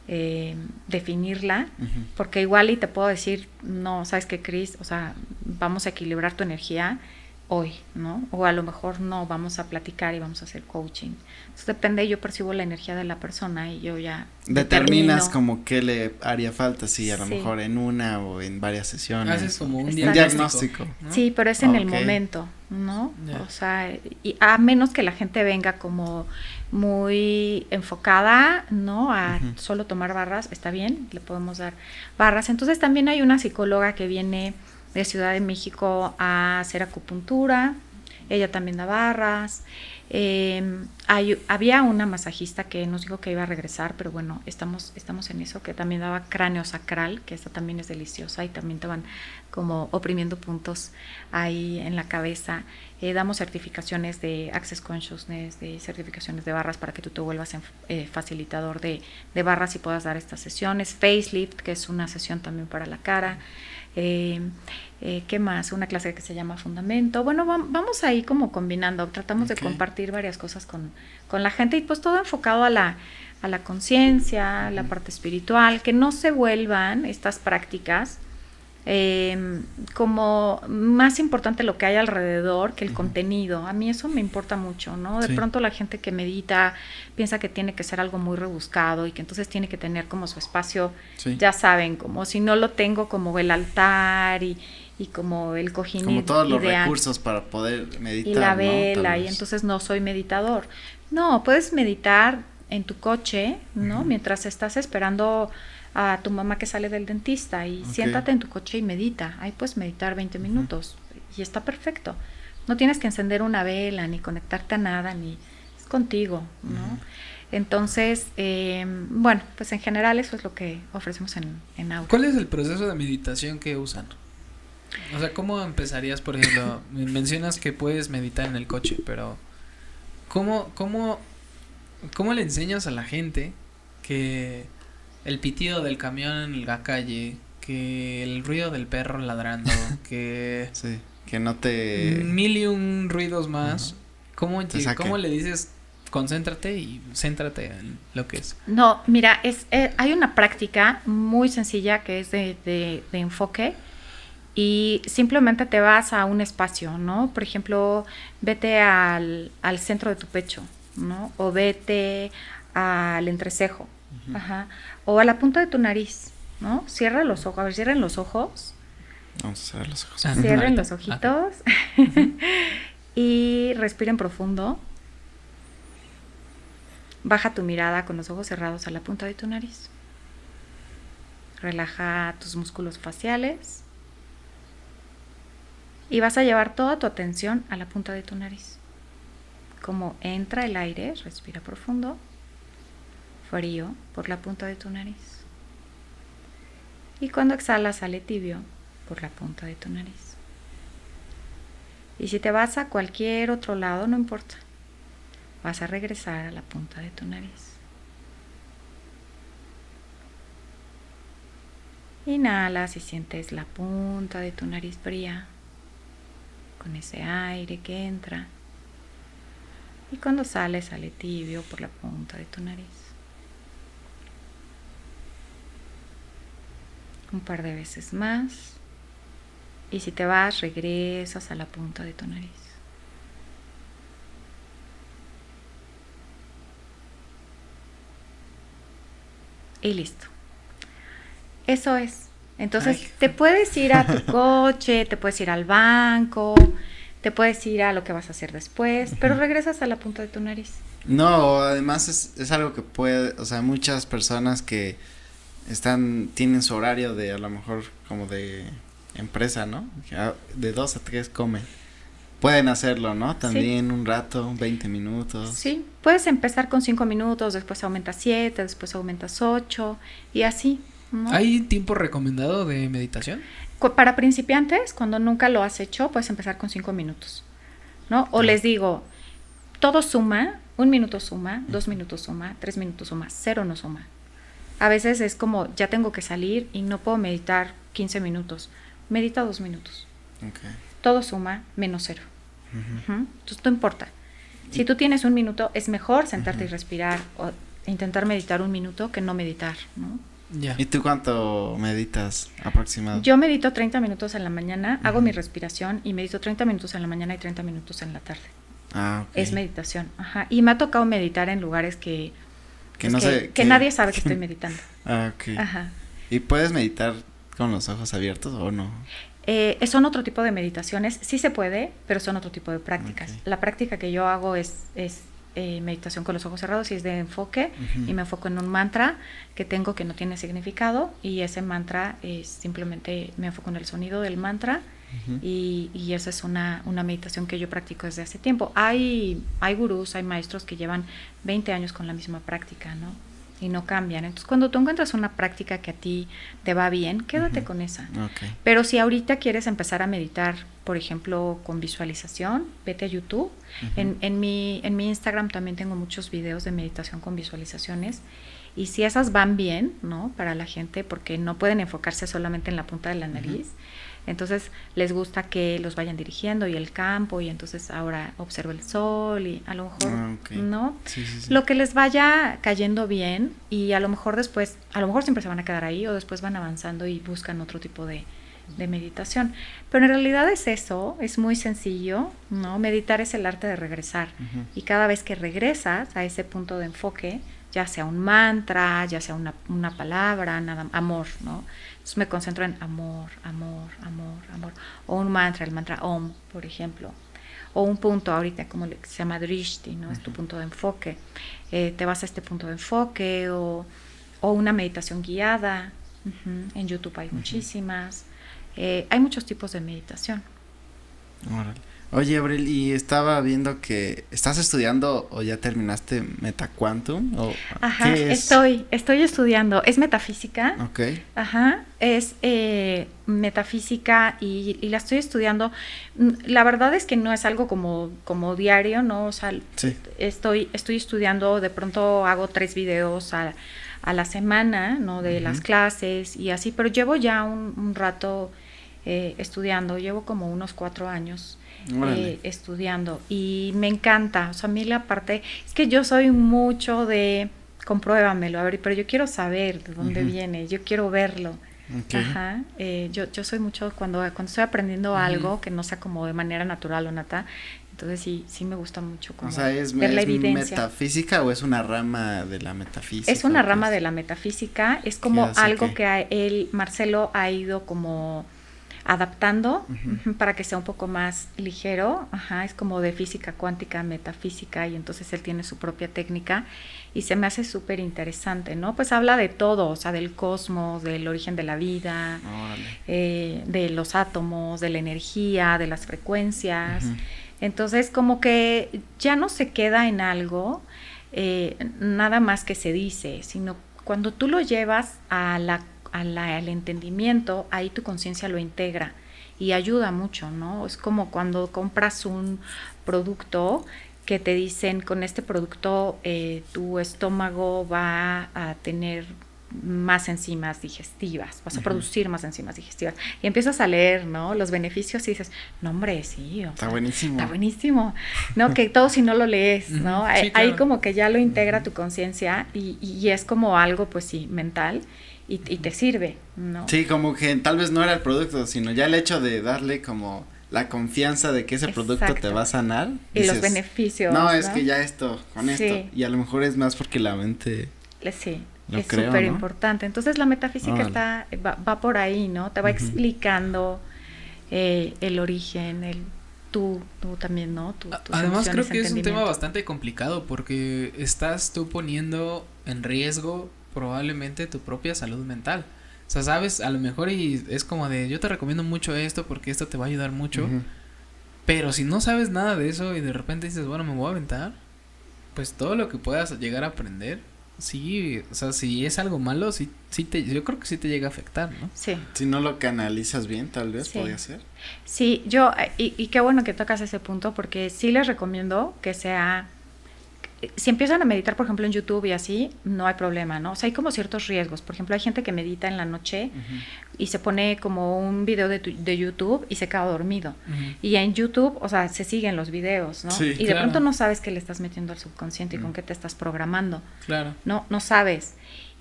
eh, definirla, uh -huh. porque igual y te puedo decir, no, sabes que Cris, o sea, vamos a equilibrar tu energía hoy, ¿no? O a lo mejor no, vamos a platicar y vamos a hacer coaching. Entonces depende, yo percibo la energía de la persona y yo ya determinas determino. como qué le haría falta, si a lo sí. mejor en una o en varias sesiones. Haces como un diagnóstico. diagnóstico ¿no? Sí, pero es en okay. el momento, ¿no? Yeah. O sea, y a menos que la gente venga como muy enfocada, ¿no? A uh -huh. solo tomar barras, está bien, le podemos dar barras. Entonces también hay una psicóloga que viene de Ciudad de México a hacer acupuntura, ella también da barras. Eh, hay, había una masajista que nos dijo que iba a regresar, pero bueno, estamos, estamos en eso, que también daba cráneo sacral, que esta también es deliciosa y también te van como oprimiendo puntos ahí en la cabeza. Eh, damos certificaciones de Access Consciousness, de certificaciones de barras para que tú te vuelvas en, eh, facilitador de, de, barras y puedas dar estas sesiones. Facelift, que es una sesión también para la cara. Eh, eh, ¿Qué más? Una clase que se llama Fundamento. Bueno, vamos ahí como combinando, tratamos okay. de compartir varias cosas con, con, la gente y pues todo enfocado a la, a la conciencia, uh -huh. la parte espiritual, que no se vuelvan estas prácticas eh, como más importante lo que hay alrededor que el contenido. A mí eso me importa mucho, ¿no? De Sí. pronto la gente que medita piensa que tiene que ser algo muy rebuscado y que entonces tiene que tener como su espacio, Sí. ya saben, como si no lo tengo como el altar y, y como el cojín Como todos los ideal recursos para poder meditar. y la vela y entonces no soy meditador. No, puedes meditar en tu coche, ¿no? Mientras estás esperando a tu mamá que sale del dentista y siéntate en tu coche y medita. Ahí puedes meditar 20 minutos y está perfecto. No tienes que encender una vela ni conectarte a nada ni es contigo, ¿no? Entonces, eh, bueno, pues en general eso es lo que ofrecemos en, en Aura. ¿Cuál es el proceso de meditación que usan? O sea, ¿cómo empezarías, por ejemplo? me- mencionas que puedes meditar en el coche, pero ¿cómo, cómo, cómo le enseñas a la gente que el pitido del camión en la calle, que el ruido del perro ladrando, que Sí, que no te... mil y un ruidos más, ¿cómo. ¿cómo le dices concéntrate y céntrate en lo que es? No, mira, es, eh, hay una práctica muy sencilla que es de, de- de enfoque y simplemente te vas a un espacio, ¿no? Por ejemplo, vete al, al centro de tu pecho, ¿no? O vete al entrecejo, ajá, o a la punta de tu nariz, ¿no? Cierra los ojos, a ver, cierren los ojos, Vamos a cerrar los ojos. Cierren los ojitos y respiren profundo. Baja tu mirada con los ojos cerrados a la punta de tu nariz. Relaja tus músculos faciales. Y vas a llevar toda tu atención a la punta de tu nariz. Como entra el aire, respira profundo. Frío por la punta de tu nariz. Y cuando exhalas, sale tibio por la punta de tu nariz. Y si te vas a cualquier otro lado, no importa. Vas a regresar a la punta de tu nariz. Inhalas y sientes la punta de tu nariz fría con ese aire que entra. Y cuando sale, sale tibio por la punta de tu nariz. Un par de veces más. Y si te vas, regresas a la punta de tu nariz. Y listo. Eso es. Entonces, Ay. te puedes ir a tu coche, te puedes ir al banco, te puedes ir a lo que vas a hacer después, pero regresas a la punta de tu nariz. No, además es, es algo que puede, o sea, muchas personas que están, tienen su horario de a lo mejor como de empresa, ¿no? De dos a tres comen. Pueden hacerlo, ¿no? También un rato, 20 minutos. Sí, puedes empezar con 5 minutos, después aumentas 7, después aumentas 8 y así. ¿no? ¿Hay tiempo recomendado de meditación? Para principiantes, cuando nunca lo has hecho, puedes empezar con 5 minutos. ¿no? O les digo, todo suma, un minuto suma, dos minutos suma, tres minutos suma, cero no suma. A veces es como, ya tengo que salir y no puedo meditar 15 minutos. Medita dos minutos. Todo suma menos cero. Ujú. Entonces no importa. Si tú tienes un minuto, es mejor sentarte y respirar o intentar meditar un minuto que no meditar. ¿Y tú cuánto meditas aproximadamente? Yo medito 30 minutos en la mañana, hago mi respiración y medito 30 minutos en la mañana y 30 minutos en la tarde. Ah. Es meditación, ajá. Y me ha tocado meditar en lugares que, Que pues, no que, sé. que que- nadie sabe que estoy meditando. Ah, ok. Ajá. ¿Y puedes meditar con los ojos abiertos o no? Eh, son otro tipo de meditaciones, sí se puede, pero son otro tipo de prácticas. La práctica que yo hago es, es eh, meditación con los ojos cerrados y es de enfoque y me enfoco en un mantra que tengo que no tiene significado y ese mantra es simplemente me enfoco en el sonido del mantra Y, y esa es una, una meditación que yo practico desde hace tiempo. Hay, hay gurús, hay maestros que llevan 20 años con la misma práctica, ¿no? Y no cambian. Entonces, cuando tú encuentras una práctica que a ti te va bien, quédate con esa. Pero si ahorita quieres empezar a meditar, por ejemplo, con visualización, vete a YouTube. Ujú. en, en, mi, en mi Instagram también tengo muchos videos de meditación con visualizaciones. Y si esas van bien, ¿no? Para la gente, porque no pueden enfocarse solamente en la punta de la nariz. Entonces les gusta que los vayan dirigiendo y el campo y entonces ahora observa el sol y a lo mejor, Ah. ¿no? Sí, sí, sí. Lo que les vaya cayendo bien y a lo mejor después, a lo mejor siempre se van a quedar ahí o después van avanzando y buscan otro tipo de de meditación. Pero en realidad es eso, es muy sencillo, ¿no? Meditar es el arte de regresar. Y cada vez que regresas a ese punto de enfoque, ya sea un mantra, ya sea una, una palabra, nada, amor, ¿no? Entonces me concentro en amor, amor, amor, amor. O un mantra, el mantra Om, por ejemplo. O un punto ahorita, como se llama Drishti, ¿no? Es tu punto de enfoque. Eh, te vas a este punto de enfoque o, o una meditación guiada. En YouTube hay muchísimas. Eh, hay muchos tipos de meditación. Oye, Abril, y estaba viendo que estás estudiando o ya terminaste Metaquantum. O, Ajá, estoy, estoy estudiando. Es metafísica. Ok. Ajá, es eh, metafísica y, la estoy estudiando. Mm, la verdad es que no es algo como, como diario, ¿no? O sea, estoy, estoy estudiando, de pronto hago tres videos a, a la semana, ¿no? De las clases y así, pero llevo ya un rato eh, estudiando, llevo como unos cuatro años eh, estudiando. Y me encanta, o sea, a mí la parte, es que yo soy mucho de, compruébamelo, a ver, pero yo quiero saber de dónde viene, yo quiero verlo. Ajá, eh, yo, yo soy mucho cuando, cuando estoy aprendiendo algo que no sea como de manera natural o nata, entonces sí, sí me gusta mucho como o sea, ¿es, ver la metafísica o es una rama de la metafísica? Es una rama de la metafísica, es como algo que él, Marcelo, ha ido como adaptando para que sea un poco más ligero. Ajá, es como de física cuántica, metafísica, y entonces él tiene su propia técnica y se me hace súper interesante, ¿no? Pues habla de todo, o sea, del cosmos, del origen de la vida, eh, de los átomos, de la energía, de las frecuencias. Entonces, como que ya no se queda en algo, eh, nada más que se dice, sino cuando tú lo llevas a la al entendimiento, ahí tu conciencia lo integra y ayuda mucho, ¿no? Es como cuando compras un producto que te dicen con este producto eh, tu estómago va a tener más enzimas digestivas, vas a producir más enzimas digestivas. Y empiezas a leer, ¿no? Los beneficios y dices, no, hombre, sí. está buenísimo. Está buenísimo. ¿No? que todo si no lo lees, ¿no? Ahí como que ya lo integra tu conciencia y, y, es como algo, pues sí, mental y, te sirve, ¿no? Sí, como que tal vez no era el producto, sino ya el hecho de darle como la confianza de que ese producto te va a sanar. Y los beneficios. No, es que ya esto, con esto. Y a lo mejor es más porque la mente. Sí, es súper importante. Entonces la metafísica está, va, por ahí, ¿no? Te va explicando eh, el origen, el tú, tú también, ¿no? Además creo que es un tema bastante complicado porque estás tú poniendo en riesgo probablemente tu propia salud mental. O sea, sabes, a lo mejor y es como de, yo te recomiendo mucho esto porque esto te va a ayudar mucho. Pero si no sabes nada de eso y de repente dices, bueno, me voy a aventar, pues todo lo que puedas llegar a aprender, sí, o sea, si es algo malo, sí, sí te, yo creo que sí te llega a afectar, ¿no? Sí. Si no lo canalizas bien, tal vez podría ser. Sí, yo, y, y qué bueno que tocas ese punto porque sí les recomiendo que sea si empiezan a meditar, por ejemplo, en YouTube y así, no hay problema, ¿no? O sea, hay como ciertos riesgos. Por ejemplo, hay gente que medita en la noche y se pone como un video de, de YouTube y se queda dormido. Y en YouTube, o sea, se siguen los videos, ¿no? y de pronto no sabes qué le estás metiendo al subconsciente y con qué te estás programando. Claro. No, no sabes.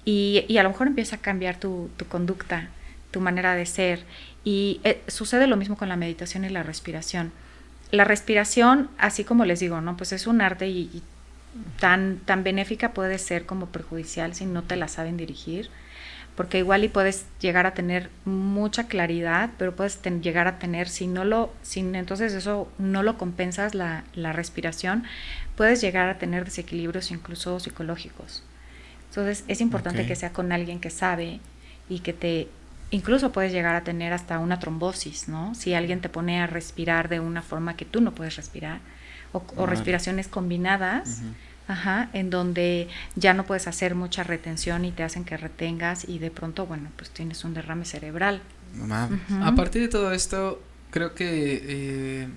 Y, y a lo mejor empieza a cambiar tu, tu conducta, tu manera de ser. Y eh, sucede lo mismo con la meditación y la respiración. La respiración, así como les digo, ¿no? Pues es un arte y tan, tan benéfica puede ser como perjudicial si no te la saben dirigir, porque igual y puedes llegar a tener mucha claridad, pero puedes llegar a tener, si no lo, si entonces eso no lo compensas la, la respiración, puedes llegar a tener desequilibrios incluso psicológicos. Entonces es importante que sea con alguien que sabe y que te incluso puedes llegar a tener hasta una trombosis, ¿no? Si alguien te pone a respirar de una forma que tú no puedes respirar o, respiraciones combinadas. Ajá, en donde ya no puedes hacer mucha retención y te hacen que retengas y de pronto, bueno, pues tienes un derrame cerebral. A partir de todo esto, creo que eh,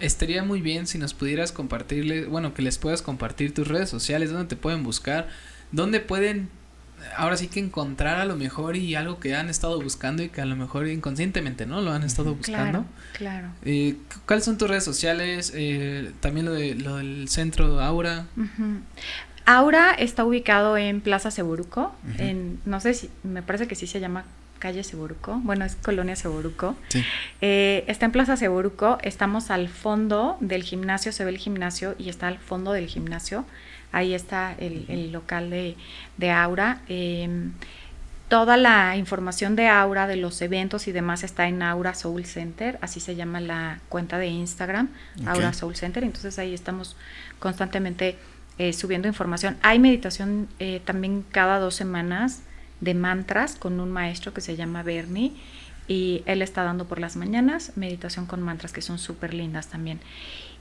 estaría muy bien si nos pudieras compartirles, bueno, que les puedas compartir tus redes sociales, donde te pueden buscar, dónde pueden ahora sí que encontrar a lo mejor y algo que han estado buscando y que a lo mejor inconscientemente, ¿no? Lo han estado buscando. Claro, eh, ¿Cuáles son tus redes sociales? Eh, también lo, de, lo del centro Aura. Aura está ubicado en Plaza Seguruco, en, no sé si, me parece que sí se llama calle Seboruco, bueno, es Colonia Seboruco. Sí. Eh, está en Plaza Seboruco, estamos al fondo del gimnasio, se ve el gimnasio y está al fondo del gimnasio. Ahí está el, el local de, de Aura. Eh, toda la información de Aura, de los eventos y demás está en Aura Soul Center, así se llama la cuenta de Instagram. Aura Soul Center. Entonces ahí estamos constantemente eh, subiendo información. Hay meditación eh, también cada dos semanas de mantras con un maestro que se llama Bernie y él está dando por las mañanas meditación con mantras que son súper lindas también.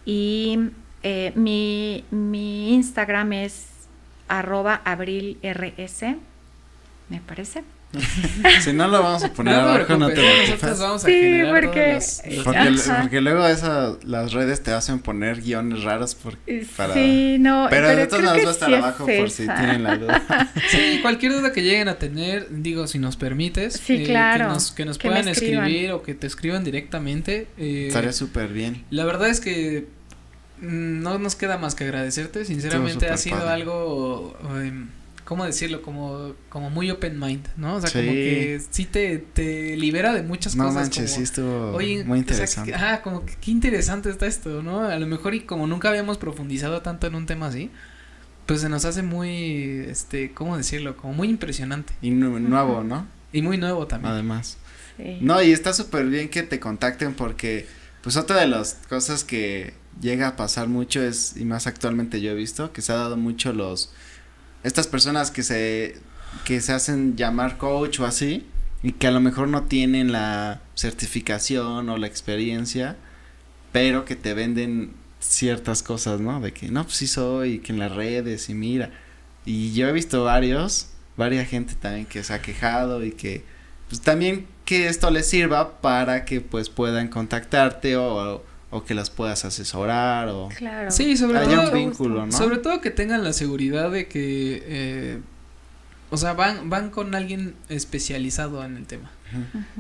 Y eh, mi, mi Instagram es arroba abrilrs, me parece. Si no lo vamos a poner No abajo, no te preocupes, nosotros vamos a Sí, porque- Porque, porque luego esa, las redes te hacen poner guiones raros por, para... Sí, no, pero, de todas maneras va a estar sí es abajo por si tienen la duda. Sí, cualquier duda que lleguen a tener, digo, si nos permites, Sí, eh, claro, que nos, que nos que me puedan escriban. escribir o que te escriban directamente. eh, Estaría súper bien. la verdad es que no nos queda más que agradecerte, sinceramente ha sido padre. algo, em, ¿cómo decirlo? Como, como muy open mind, ¿no? O sea, Sí. como que sí te, te libera de muchas No cosas. manches, como, sí estuvo Oye, muy o sea, interesante. ajá, como que qué interesante está esto, ¿no? A lo mejor y como nunca habíamos profundizado tanto en un tema así, pues se nos hace muy, este, ¿cómo decirlo? Como muy impresionante Y nu- nuevo, ¿no? y muy nuevo también. Además. Sí. No, y está súper bien que te contacten porque, pues, otra de las cosas que llega a pasar mucho es, y más actualmente yo he visto, que se ha dado mucho los, estas personas que se, que se hacen llamar coach o así, y que a lo mejor no tienen la certificación o la experiencia, pero que te venden ciertas cosas, ¿no? De que, no, pues sí soy, que en las redes, y mira. Y yo he visto varios, varias gente también que se ha quejado y que, pues también que esto les sirva para que pues puedan contactarte o que las puedas asesorar o Claro. Sí, sobre haya todo, un vínculo, ¿no? sobre todo que tengan la seguridad de que, eh, o sea, van, van con alguien especializado en el tema.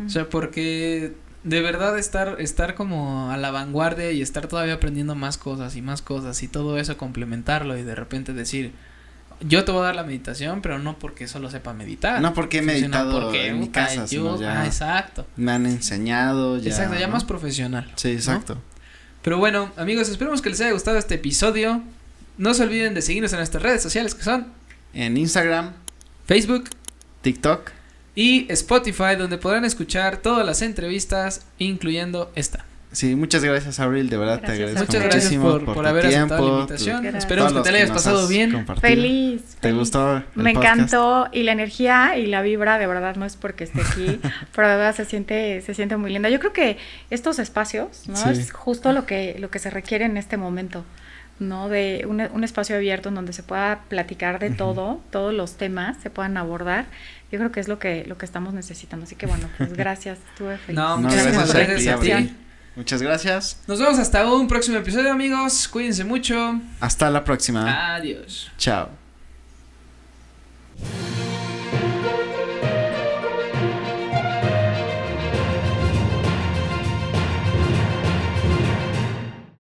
O sea, porque de verdad estar, estar como a la vanguardia y estar todavía aprendiendo más cosas y más cosas y todo eso complementarlo y de repente decir, yo te voy a dar la meditación, pero no porque solo sepa meditar. No porque he sino meditado porque, en mi casa, yo- sino ya ah, exacto. me han enseñado ya. exacto, ya ¿no? más profesional. Sí, exacto. Pero bueno, amigos, esperemos que les haya gustado este episodio. No se olviden de seguirnos en nuestras redes sociales que son En Instagram, Facebook TikTok, y Spotify, donde podrán escuchar todas las entrevistas, incluyendo esta. Sí, muchas gracias Abril, de verdad te Gracias agradezco Muchas ustedes. gracias muchísimo por, por tu haber aceptado la tiempo, invitación. tu- Esperemos que te la hayas pasado bien. Feliz. ¿Te feliz. gustó? el Me podcast? encantó y la energía y la vibra de verdad no es porque esté aquí, pero de verdad se siente se siente muy linda. Yo creo que estos espacios, ¿no? Sí. Es justo lo que lo que se requiere en este momento, ¿no? De un, un espacio abierto en donde se pueda platicar de todo, todos los temas se puedan abordar. Yo creo que es lo que lo que estamos necesitando. Así que bueno, pues gracias, estuve feliz. No, muchas gracias, gracias, ti, a ti. Muchas gracias. Nos vemos hasta un próximo episodio, amigos. Cuídense mucho. Hasta la próxima. Adiós. Chao.